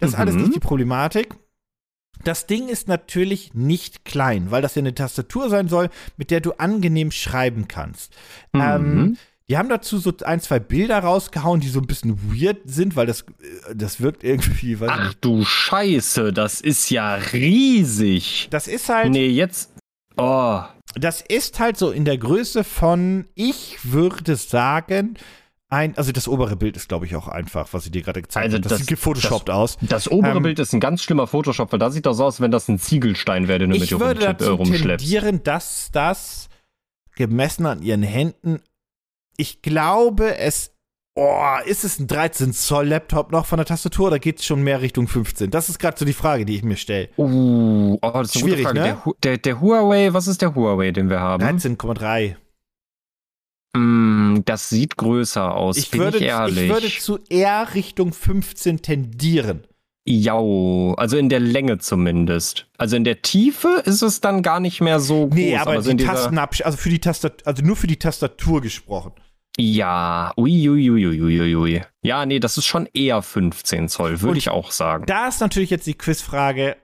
Das ist alles Mhm. nicht die Problematik. Das Ding ist natürlich nicht klein, weil das ja eine Tastatur sein soll, mit der du angenehm schreiben kannst. Mhm. Ähm, die haben dazu so ein, zwei Bilder rausgehauen, die so ein bisschen weird sind, weil das, äh, das wirkt irgendwie, Ach nicht. du Scheiße, das ist ja riesig. Das ist halt, Nee, jetzt. Oh. das ist halt so in der Größe von, ich würde sagen, ein, also das obere Bild ist, glaube ich, auch einfach, was ich dir gerade gezeigt Also habe. Das, das- sieht gefotoshoppt aus. Das obere Ähm, Bild ist ein ganz schlimmer Photoshop, weil da sieht das so aus, als wenn das ein Ziegelstein wäre, den du mit dir würde rumschlepp- äh, dazu rumschleppst. tendieren, dass das gemessen an ihren Händen, ich glaube, es, oh, ist es ein 13 Zoll Laptop noch von der Tastatur oder geht es schon mehr Richtung 15? Das ist gerade so die Frage, die ich mir stelle. Uh, oh, das ist eine Schwierig, gute Frage. ne? Der, der, der Huawei, was ist der Huawei, den wir haben? 13,3. Mm, das sieht größer aus, Ich bin würde, ich ehrlich. ich würde zu eher Richtung 15 tendieren. Jau, also in der Länge zumindest. Also in der Tiefe ist es dann gar nicht mehr so groß. Nee, aber, so in die Tastenabsch also für die Tastatur, also nur für die Tastatur gesprochen. Ja, uiuiuiuiui. Ja, nee, das ist schon eher 15 Zoll, würde ich auch sagen. Da ist natürlich jetzt die Quizfrage.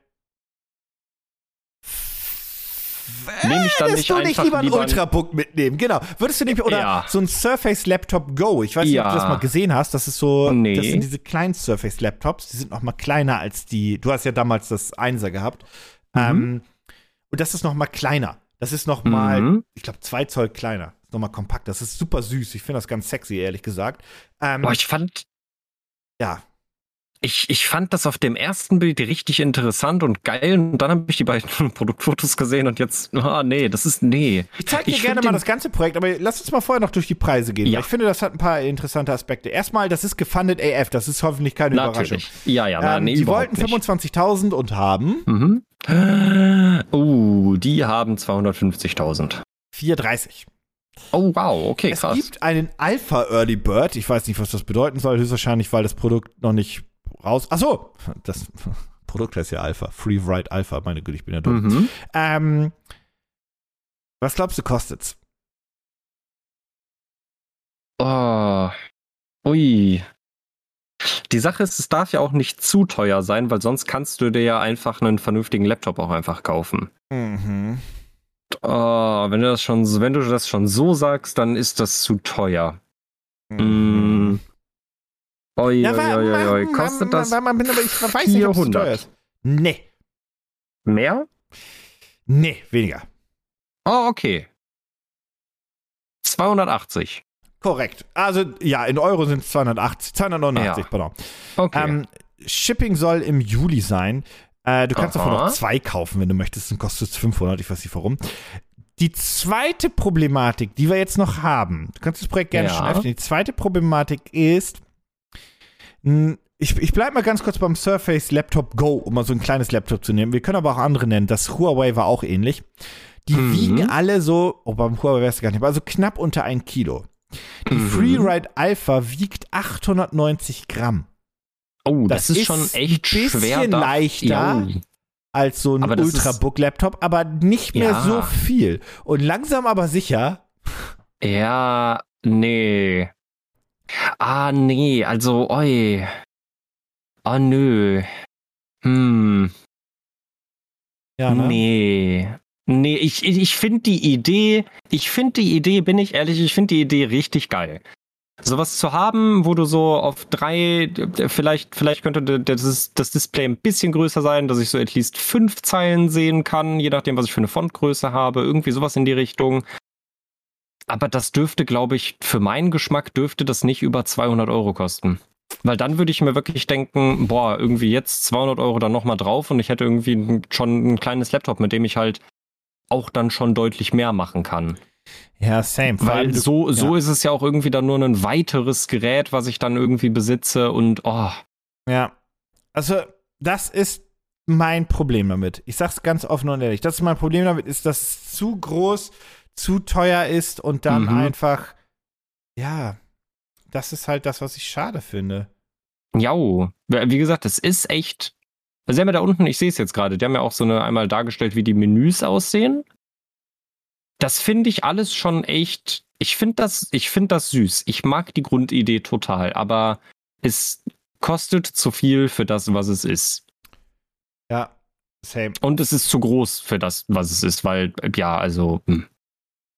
Nehme ich dann Würdest nicht du nicht lieber einen Ultrabook mitnehmen? Genau. Würdest du nicht, oder Ja. so ein Surface Laptop Go. Ich weiß nicht, ob du Ja. das mal gesehen hast. Das ist so, Nee. das sind diese kleinen Surface Laptops. Die sind noch mal kleiner als die, du hast ja damals das Einser gehabt. Mhm. Ähm, und das ist noch mal kleiner. Das ist noch mal, Mhm. ich glaube, zwei Zoll kleiner. Noch mal kompakt. Das ist super süß. Ich finde das ganz sexy, ehrlich gesagt. Ähm, Boah, ich fand, ja. Ich, ich fand das auf dem ersten Bild richtig interessant und geil. Und dann habe ich die beiden (laughs) Produktfotos gesehen und jetzt, ah, nee, das ist, nee. Ich zeige dir Ich gerne mal das ganze Projekt, aber lass uns mal vorher noch durch die Preise gehen. Ja. Ich finde, das hat ein paar interessante Aspekte. Erstmal, das ist gefundet AF, das ist hoffentlich keine Natürlich. Überraschung. Ja, ja, na, ähm, nee, die wollten nicht. 25.000 und haben Mhm. (gasps) Uh, die haben 250.000. 430. Oh, wow, okay, Es krass. gibt einen Alpha Early Bird. Ich weiß nicht, was das bedeuten soll. Höchstwahrscheinlich, weil das Produkt noch nicht raus. Ach so, das (laughs) Produkt heißt ja Alpha. Free Ride Alpha. Meine Güte, ich bin ja dumm. Mhm. Ähm, was glaubst du, kostet's? Oh. Ui. Die Sache ist, es darf ja auch nicht zu teuer sein, weil sonst kannst du dir ja einfach einen vernünftigen Laptop auch einfach kaufen. Mhm. Oh, wenn du das schon, wenn du das schon so sagst, dann ist das zu teuer. Mm. Oi, Ja, oi, wa- oi, oi, oi. Kostet das ma- ma- aber ich weiß nicht, ob es zu 400? teuer ist. Nee, mehr? nee, weniger. Oh, okay. 280. Korrekt. Also, ja, in Euro sind es 280, 289, Ja. pardon. Okay. Ähm, Shipping soll im Juli sein. Äh, du kannst davon Aha. noch zwei kaufen, wenn du möchtest. Dann kostet es 500, ich weiß nicht warum. Die zweite Problematik, die wir jetzt noch haben, du kannst das Projekt gerne Ja. schon öffnen. Die zweite Problematik ist, ich, ich bleib mal ganz kurz beim Surface Laptop Go, um mal so ein kleines Laptop zu nehmen. Wir können aber auch andere nennen. Das Huawei war auch ähnlich. Die Mhm. wiegen alle so, oh, beim Huawei wär's gar nicht, aber so knapp unter ein Kilo. Die Mhm. Freeride Alpha wiegt 890 Gramm. Oh, das, Das ist ist schon echt ein bisschen schwer. leichter. Ja. als so ein Ultrabook-Laptop, aber nicht mehr Ja. so viel. Und langsam aber sicher. Ja, nee. Ah, nee, also, oi. Ah, nö. Hm, Ja, ne? nee. Nee, ich, ich, ich finde die Idee, ich finde die Idee, bin ich ehrlich, ich finde die Idee richtig geil. Sowas zu haben, wo du so auf drei, vielleicht, vielleicht könnte das, das Display ein bisschen größer sein, dass ich so at least fünf Zeilen sehen kann, je nachdem, was ich für eine Fontgröße habe, irgendwie sowas in die Richtung. Aber das dürfte, glaube ich, für meinen Geschmack dürfte das nicht über 200 Euro kosten. Weil dann würde ich mir wirklich denken, boah, irgendwie jetzt 200 Euro dann nochmal drauf und ich hätte irgendwie schon ein kleines Laptop, mit dem ich halt auch dann schon deutlich mehr machen kann. Ja, same. Weil so, so ja. ist es ja auch irgendwie dann nur ein weiteres Gerät, was ich dann irgendwie besitze und oh, Ja. Also, das ist mein Problem damit. Ich sag's ganz offen und ehrlich. Das ist mein Problem damit, ist, dass es zu groß, zu teuer ist und dann Mhm. einfach, ja, das ist halt das, was ich schade finde. jau. Wie gesagt, es ist echt. Also, sie haben ja da unten, ich sehe es jetzt gerade, die haben ja auch so eine einmal dargestellt, wie die Menüs aussehen. Das finde ich alles schon echt. Ich finde das, ich finde das süß. Ich mag die Grundidee total, aber es kostet zu viel für das, was es ist. Ja, same. Und es ist zu groß für das, was es ist, weil, ja, also, hm.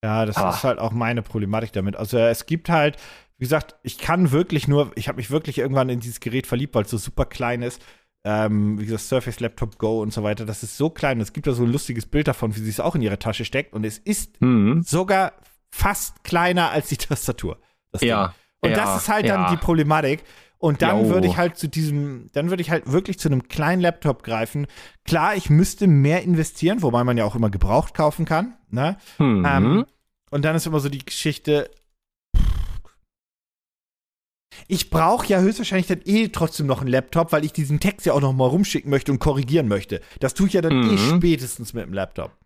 Ja, das Ah. ist halt auch meine Problematik damit. Also es gibt halt, wie gesagt, ich kann wirklich nur, ich habe mich wirklich irgendwann in dieses Gerät verliebt, weil es so super klein ist. Ähm, wie gesagt, Surface Laptop Go und so weiter. Das ist so klein. Es gibt da so ein lustiges Bild davon, wie sie es auch in ihre Tasche steckt. Und es ist Hm. sogar fast kleiner als die (laughs) Tastatur. Ja. Und ja, das ist halt dann ja. die Problematik. Und dann Jo. würde ich halt zu diesem, dann würde ich halt wirklich zu einem kleinen Laptop greifen. Klar, ich müsste mehr investieren, wobei man ja auch immer gebraucht kaufen kann. Ne? Hm. Ähm, und dann ist immer so die Geschichte. Ich brauche ja höchstwahrscheinlich dann eh trotzdem noch einen Laptop, weil ich diesen Text ja auch noch mal rumschicken möchte und korrigieren möchte. Das tue ich ja dann eh Mhm. spätestens mit dem Laptop.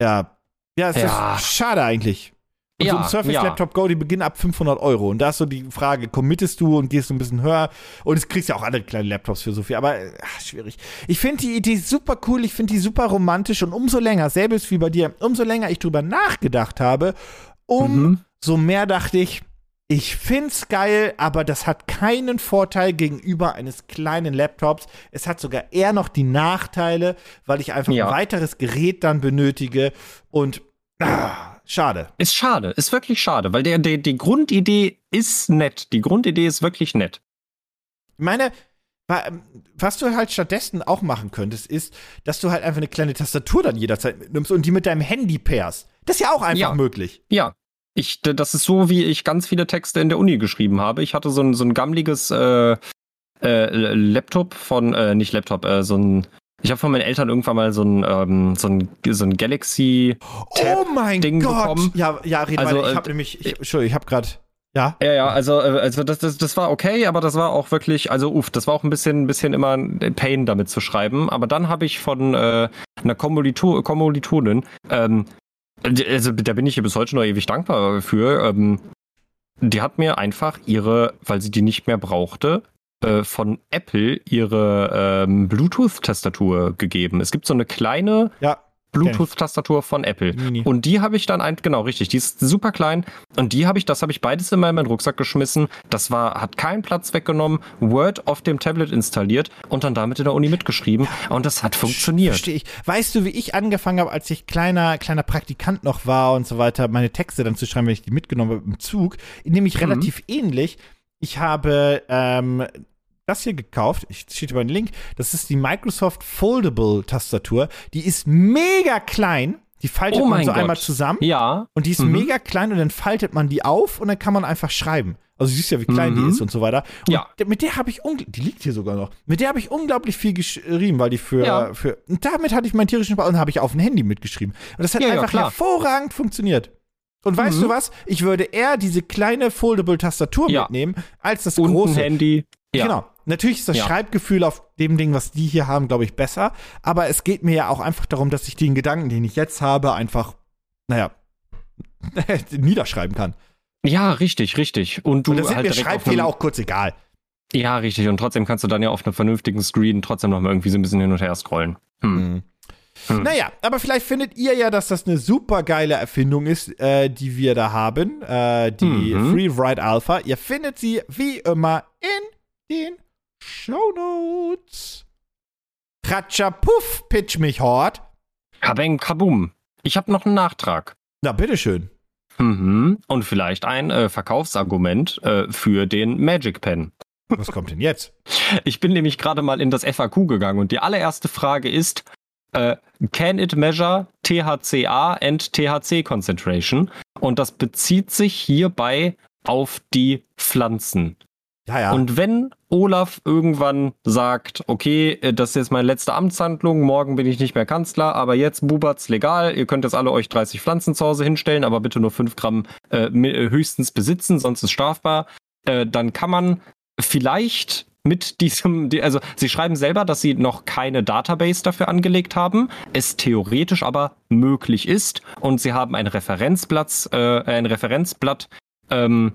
Ja. Ja, es Ja. ist schade eigentlich. Und so Ja, ein Surface ja. Laptop Go, die beginnen ab 500 Euro. Und da ist so die Frage, committest du und gehst du ein bisschen höher? Und es kriegst ja auch andere kleine Laptops für so viel. Aber äh, ach, schwierig. Ich finde die Idee super cool, ich finde die super romantisch. Und umso länger, selbst wie bei dir, umso länger ich drüber nachgedacht habe, umso Mhm. mehr dachte ich, ich find's geil, aber das hat keinen Vorteil gegenüber eines kleinen Laptops. Es hat sogar eher noch die Nachteile, weil ich einfach Ja. ein weiteres Gerät dann benötige. Und ah, schade. Ist schade, ist wirklich schade, weil der, der, die Grundidee ist nett. Die Grundidee ist wirklich nett. Ich meine, wa- was du halt stattdessen auch machen könntest, ist, dass du halt einfach eine kleine Tastatur dann jederzeit mitnimmst und die mit deinem Handy pairst. Das ist ja auch einfach Ja. möglich. Ja. Ich, das ist so, wie ich ganz viele Texte in der Uni geschrieben habe. Ich hatte so ein, so ein gammeliges äh, äh, Laptop von, äh, nicht Laptop, äh, so ein, ich habe von meinen Eltern irgendwann mal so ein, ähm, so ein, so ein Galaxy oh mein Ding Gott. bekommen. Ja, ja, red Also, weiter. Ich äh, habe nämlich, ich, Entschuldigung, ich habe gerade, ja. Ja, ja, also, äh, also das, das, das war okay, aber das war auch wirklich, also uff, das war auch ein bisschen, ein bisschen immer ein Pain damit zu schreiben. Aber dann habe ich von äh, einer Kommilito Kommilitonin, ähm, also da bin ich ihr bis heute noch ewig dankbar für, ähm, die hat mir einfach ihre, weil sie die nicht mehr brauchte, äh, von Apple ihre ähm, Bluetooth-Tastatur gegeben. Es gibt so eine kleine Ja, Bluetooth-Tastatur von Apple. Mini. Und die habe ich dann ein, genau richtig, die ist super klein und die habe ich, das habe ich beides immer in meinen Rucksack geschmissen. Das war, hat keinen Platz weggenommen, Word auf dem Tablet installiert und dann damit in der Uni mitgeschrieben und das hat funktioniert. Verstehe ich. Weißt du, wie ich angefangen habe, als ich kleiner, kleiner Praktikant noch war und so weiter, meine Texte dann zu schreiben, wenn ich die mitgenommen habe im Zug, nämlich Mhm. relativ ähnlich. Ich habe ähm, das hier gekauft, ich steht über den Link, das ist die Microsoft Foldable Tastatur. Die ist mega klein, die faltet Oh man so Gott. einmal zusammen Ja, und die ist Mhm. mega klein und dann faltet man die auf und dann kann man einfach schreiben. Also du siehst ja, wie klein Mhm. die ist und so weiter. Und Ja. mit der habe ich die liegt hier sogar noch. Mit der habe ich unglaublich viel geschrieben, weil die für Ja. für und damit hatte ich meinen tierischen Spaß und habe ich auf dem Handy mitgeschrieben. Und das hat Ja, ja, einfach klar. hervorragend funktioniert. Und weißt Mhm. du was? Ich würde eher diese kleine foldable Tastatur Ja. mitnehmen, als das Und große. Handy. Ja. Genau. Natürlich ist das Ja. Schreibgefühl auf dem Ding, was die hier haben, glaube ich, besser. Aber es geht mir ja auch einfach darum, dass ich den Gedanken, den ich jetzt habe, einfach, naja, (laughs) niederschreiben kann. Ja, richtig, richtig. Und du Und da sind halt mir Schreibfehler auch kurz egal. Ja, richtig. Und trotzdem kannst du dann ja auf einem vernünftigen Screen trotzdem noch mal irgendwie so ein bisschen hin und her scrollen. Hm. Mhm. Hm. Naja, aber vielleicht findet ihr ja, dass das eine super geile Erfindung ist, äh, die wir da haben. Äh, die Mhm. Free Ride Alpha. Ihr findet sie wie immer in den Show Notes. Ratschapuf, pitch mich hort. Kabeng, kabum. Ich habe noch einen Nachtrag. Na, bitteschön. Mhm. Und vielleicht ein äh, Verkaufsargument äh, für den Magic Pen. Was kommt denn jetzt? (laughs) Ich bin nämlich gerade mal in das FAQ gegangen und die allererste Frage ist, äh, can it measure THCA and THC concentration? Und das bezieht sich hierbei auf die Pflanzen. Ja, ja. Und wenn Olaf irgendwann sagt, okay, äh, das ist jetzt meine letzte Amtshandlung, morgen bin ich nicht mehr Kanzler, aber jetzt bubert's legal, ihr könnt jetzt alle euch 30 Pflanzen zu Hause hinstellen, aber bitte nur 5 Gramm äh, äh, höchstens besitzen, sonst ist strafbar, äh, dann kann man vielleicht mit diesem, die- also sie schreiben selber, dass sie noch keine Database dafür angelegt haben, es theoretisch aber möglich ist und sie haben ein Referenzblatt, äh, ein Referenzblatt ähm,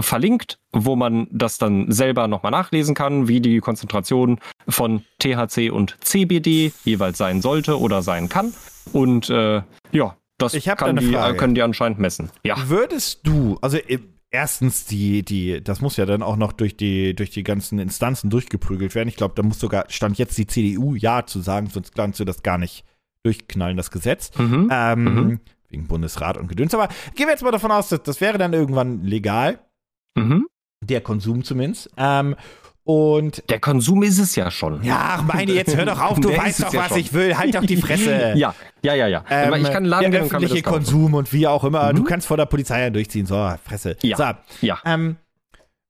verlinkt, wo man das dann selber nochmal nachlesen kann, wie die Konzentration von THC und CBD jeweils sein sollte oder sein kann. Und äh, ja, das Ich kann eine die, Frage. äh, können die anscheinend messen. Ja. Würdest du, also äh, erstens die, die, das muss ja dann auch noch durch die, durch die ganzen Instanzen durchgeprügelt werden. Ich glaube, da muss sogar, stand jetzt die CDU Ja zu sagen, sonst kannst du das gar nicht durchknallen, das Gesetz. Mhm. Ähm, Mhm. Wegen Bundesrat und Gedöns. Aber gehen wir jetzt mal davon aus, dass das wäre dann irgendwann legal. Mhm. Der Konsum zumindest. Ähm, und Der Konsum ist es ja schon. ja, meine, jetzt hör doch auf, du (laughs) weißt doch, ja was schon. ich will. Halt doch die Fresse. (laughs) Ja, ja, ja, ja. Ähm, Aber ich kann laden der kann öffentliche kaufen. Konsum und wie auch immer. Mhm. Du kannst vor der Polizei ja durchziehen. So, Fresse. Ja. So, Ja. ähm,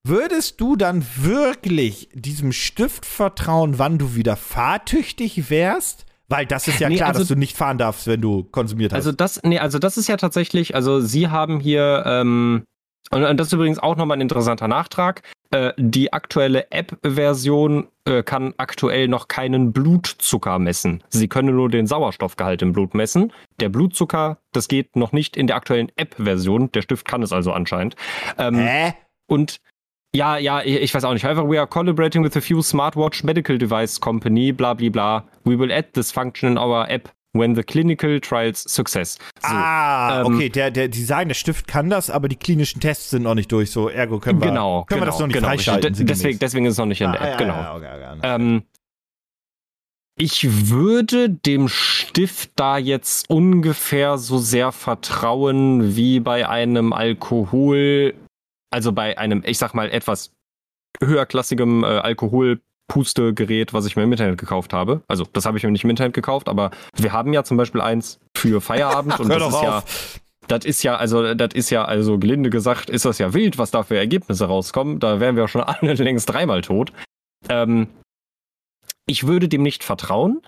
würdest du dann wirklich diesem Stift vertrauen, wann du wieder fahrtüchtig wärst? Weil das ist ja Nee, klar, also- dass du nicht fahren darfst, wenn du konsumiert hast. Also das, nee, also das ist ja tatsächlich, also Sie haben hier, ähm, und, und das ist übrigens auch nochmal ein interessanter Nachtrag. Äh, die aktuelle App-Version äh, kann aktuell noch keinen Blutzucker messen. Sie können nur den Sauerstoffgehalt im Blut messen. Der Blutzucker, das geht noch nicht in der aktuellen App-Version. Der Stift kann es also anscheinend. Ähm, Hä? und ja, ja, ich weiß auch nicht. However, we are collaborating with a few smartwatch medical device company, bla bla bla. We will add this function in our app when the clinical trials success. So, ah, ähm, okay, der, der, die sagen, der Stift kann das, aber die klinischen Tests sind noch nicht durch, so ergo können wir, genau, können wir genau, das noch nicht genau. freischalten. De- Deswegen, deswegen ist es noch nicht in der Ah, App, ja, genau. ja, okay, okay. Ähm, ich würde dem Stift da jetzt ungefähr so sehr vertrauen wie bei einem Alkohol, also bei einem, ich sag mal, etwas höherklassigem äh, Alkoholpustegerät, was ich mir im Internet gekauft habe. Also, das habe ich mir nicht im Internet gekauft, aber wir haben ja zum Beispiel eins für Feierabend (laughs) und Hör das doch ist ja, auf. das ist ja, also, das ist ja, also gelinde gesagt, ist das ja wild, was da für Ergebnisse rauskommen. Da wären wir schon (laughs) alle längst dreimal tot. Ähm, ich würde dem nicht vertrauen.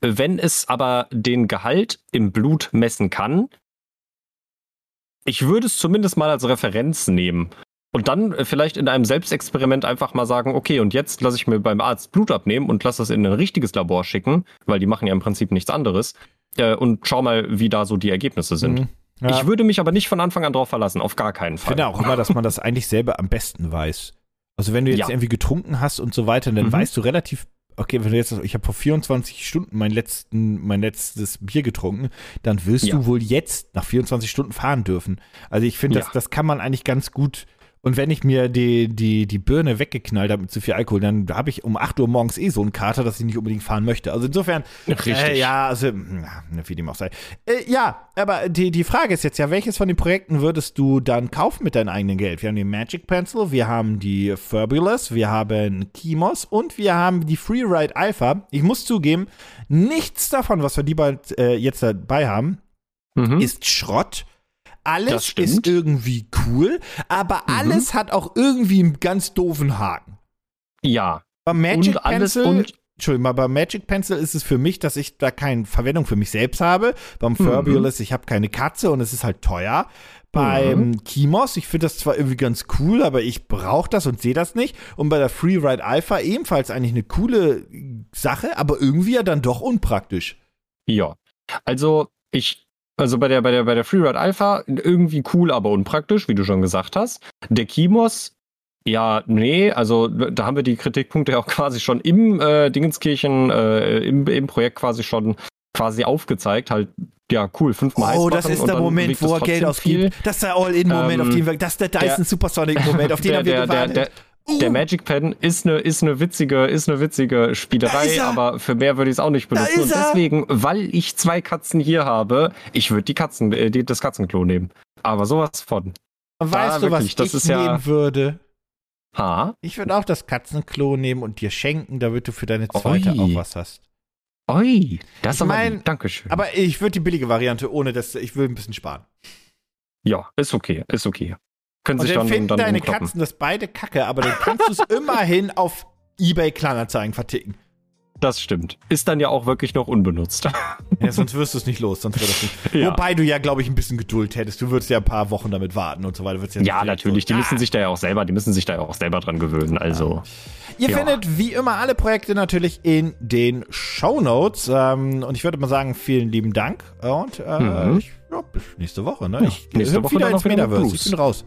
Wenn es aber den Gehalt im Blut messen kann, ich würde es zumindest mal als Referenz nehmen. Und dann äh, vielleicht in einem Selbstexperiment einfach mal sagen, okay, und jetzt lasse ich mir beim Arzt Blut abnehmen und lasse das in ein richtiges Labor schicken, weil die machen ja im Prinzip nichts anderes. Äh, und schau mal, wie da so die Ergebnisse sind. Mhm. Ja. Ich würde mich aber nicht von Anfang an drauf verlassen, auf gar keinen Ich Fall. finde auch immer, dass man das eigentlich selber am besten weiß. Also wenn du jetzt Ja. irgendwie getrunken hast und so weiter, dann Mhm. weißt du relativ, okay, wenn du jetzt, ich habe vor 24 Stunden mein, letzten, mein letztes Bier getrunken, dann wirst Ja. du wohl jetzt nach 24 Stunden fahren dürfen. Also ich finde, das, Ja. das kann man eigentlich ganz gut. Und wenn ich mir die, die, die Birne weggeknallt habe mit zu viel Alkohol, dann habe ich um 8 Uhr morgens eh so einen Kater, dass ich nicht unbedingt fahren möchte. Also insofern, äh, ja, also, ja, wie dem auch sei. Äh, ja, aber die, die Frage ist jetzt ja, welches von den Projekten würdest du dann kaufen mit deinem eigenen Geld? Wir haben den Magic Pencil, wir haben die Fabulous, wir haben Kimos und wir haben die Freeride Alpha. Ich muss zugeben, nichts davon, was wir die bald äh, jetzt dabei haben, Mhm. ist Schrott. Alles ist irgendwie cool, aber Mhm. alles hat auch irgendwie einen ganz doofen Haken. ja. Beim Magic und alles Pencil und Entschuldigung, mal bei Magic Pencil ist es für mich, dass ich da keine Verwendung für mich selbst habe. Beim Furbiolus, ich habe keine Katze und es ist halt teuer. Beim Mhm. Kimos, ich finde das zwar irgendwie ganz cool, aber ich brauche das und sehe das nicht. Und bei der Freeride Alpha ebenfalls eigentlich eine coole Sache, aber irgendwie ja dann doch unpraktisch. Ja. Also, ich, also bei der, bei der, bei der Freeride Alpha irgendwie cool, aber unpraktisch, wie du schon gesagt hast. Der Kimos, ja, nee, also da haben wir die Kritikpunkte ja auch quasi schon im äh, Dingenskirchen, äh, im, im Projekt quasi schon quasi aufgezeigt. Halt, ja, cool, fünfmal Oh, das ist der Moment, wo er Geld ausgibt. Das ist der All-In-Moment, Ähm, auf den wir, das ist der Dyson der- Supersonic-Moment, auf den der, haben wir der, der, gewartet. der, Uh. Der Magic Pen ist eine ist eine witzige ist eine witzige Spielerei, er. aber für mehr würde ich es auch nicht benutzen. Und deswegen, weil ich zwei Katzen hier habe, ich würde die Katzen äh, die, das Katzenklo nehmen. Aber sowas von. weißt da du, was wirklich, das ich ist ja- nehmen würde? Ha? Ich würde auch das Katzenklo nehmen und dir schenken, damit du für deine zweite Ui. auch was hast. Oi, das Ich ist aber mein, lieb. Dankeschön. Aber ich würde die billige Variante, ohne dass ich will ein bisschen sparen. ja, ist okay, ist okay. Können Und sich dann finden dann deine umkloppen. Katzen das beide kacke, aber dann kannst du es (laughs) immerhin auf eBay Kleinanzeigen verticken. Das stimmt. Ist dann ja auch wirklich noch unbenutzt. (laughs) Ja, sonst wirst du es nicht los, sonst wird das nicht. (laughs) Ja. Wobei du ja, glaube ich, ein bisschen Geduld hättest. Du würdest ja ein paar Wochen damit warten und so weiter. Ja, ja, natürlich. Die so, müssen sich da ja auch selber, die müssen sich da ja auch selber dran gewöhnen. Also. Ihr Ja. findet wie immer alle Projekte natürlich in den Shownotes. Ähm, und ich würde mal sagen, vielen lieben Dank. Und äh, Mhm. ich, bis nächste Woche. Ne? Ich nächste Woche wieder ins Metaverse. Ich bin raus.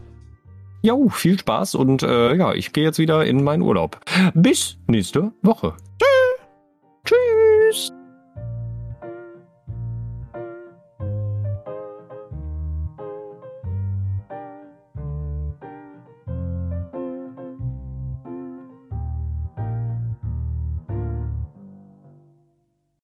Jo, viel Spaß und äh, ja, ich gehe jetzt wieder in meinen Urlaub. Bis nächste Woche.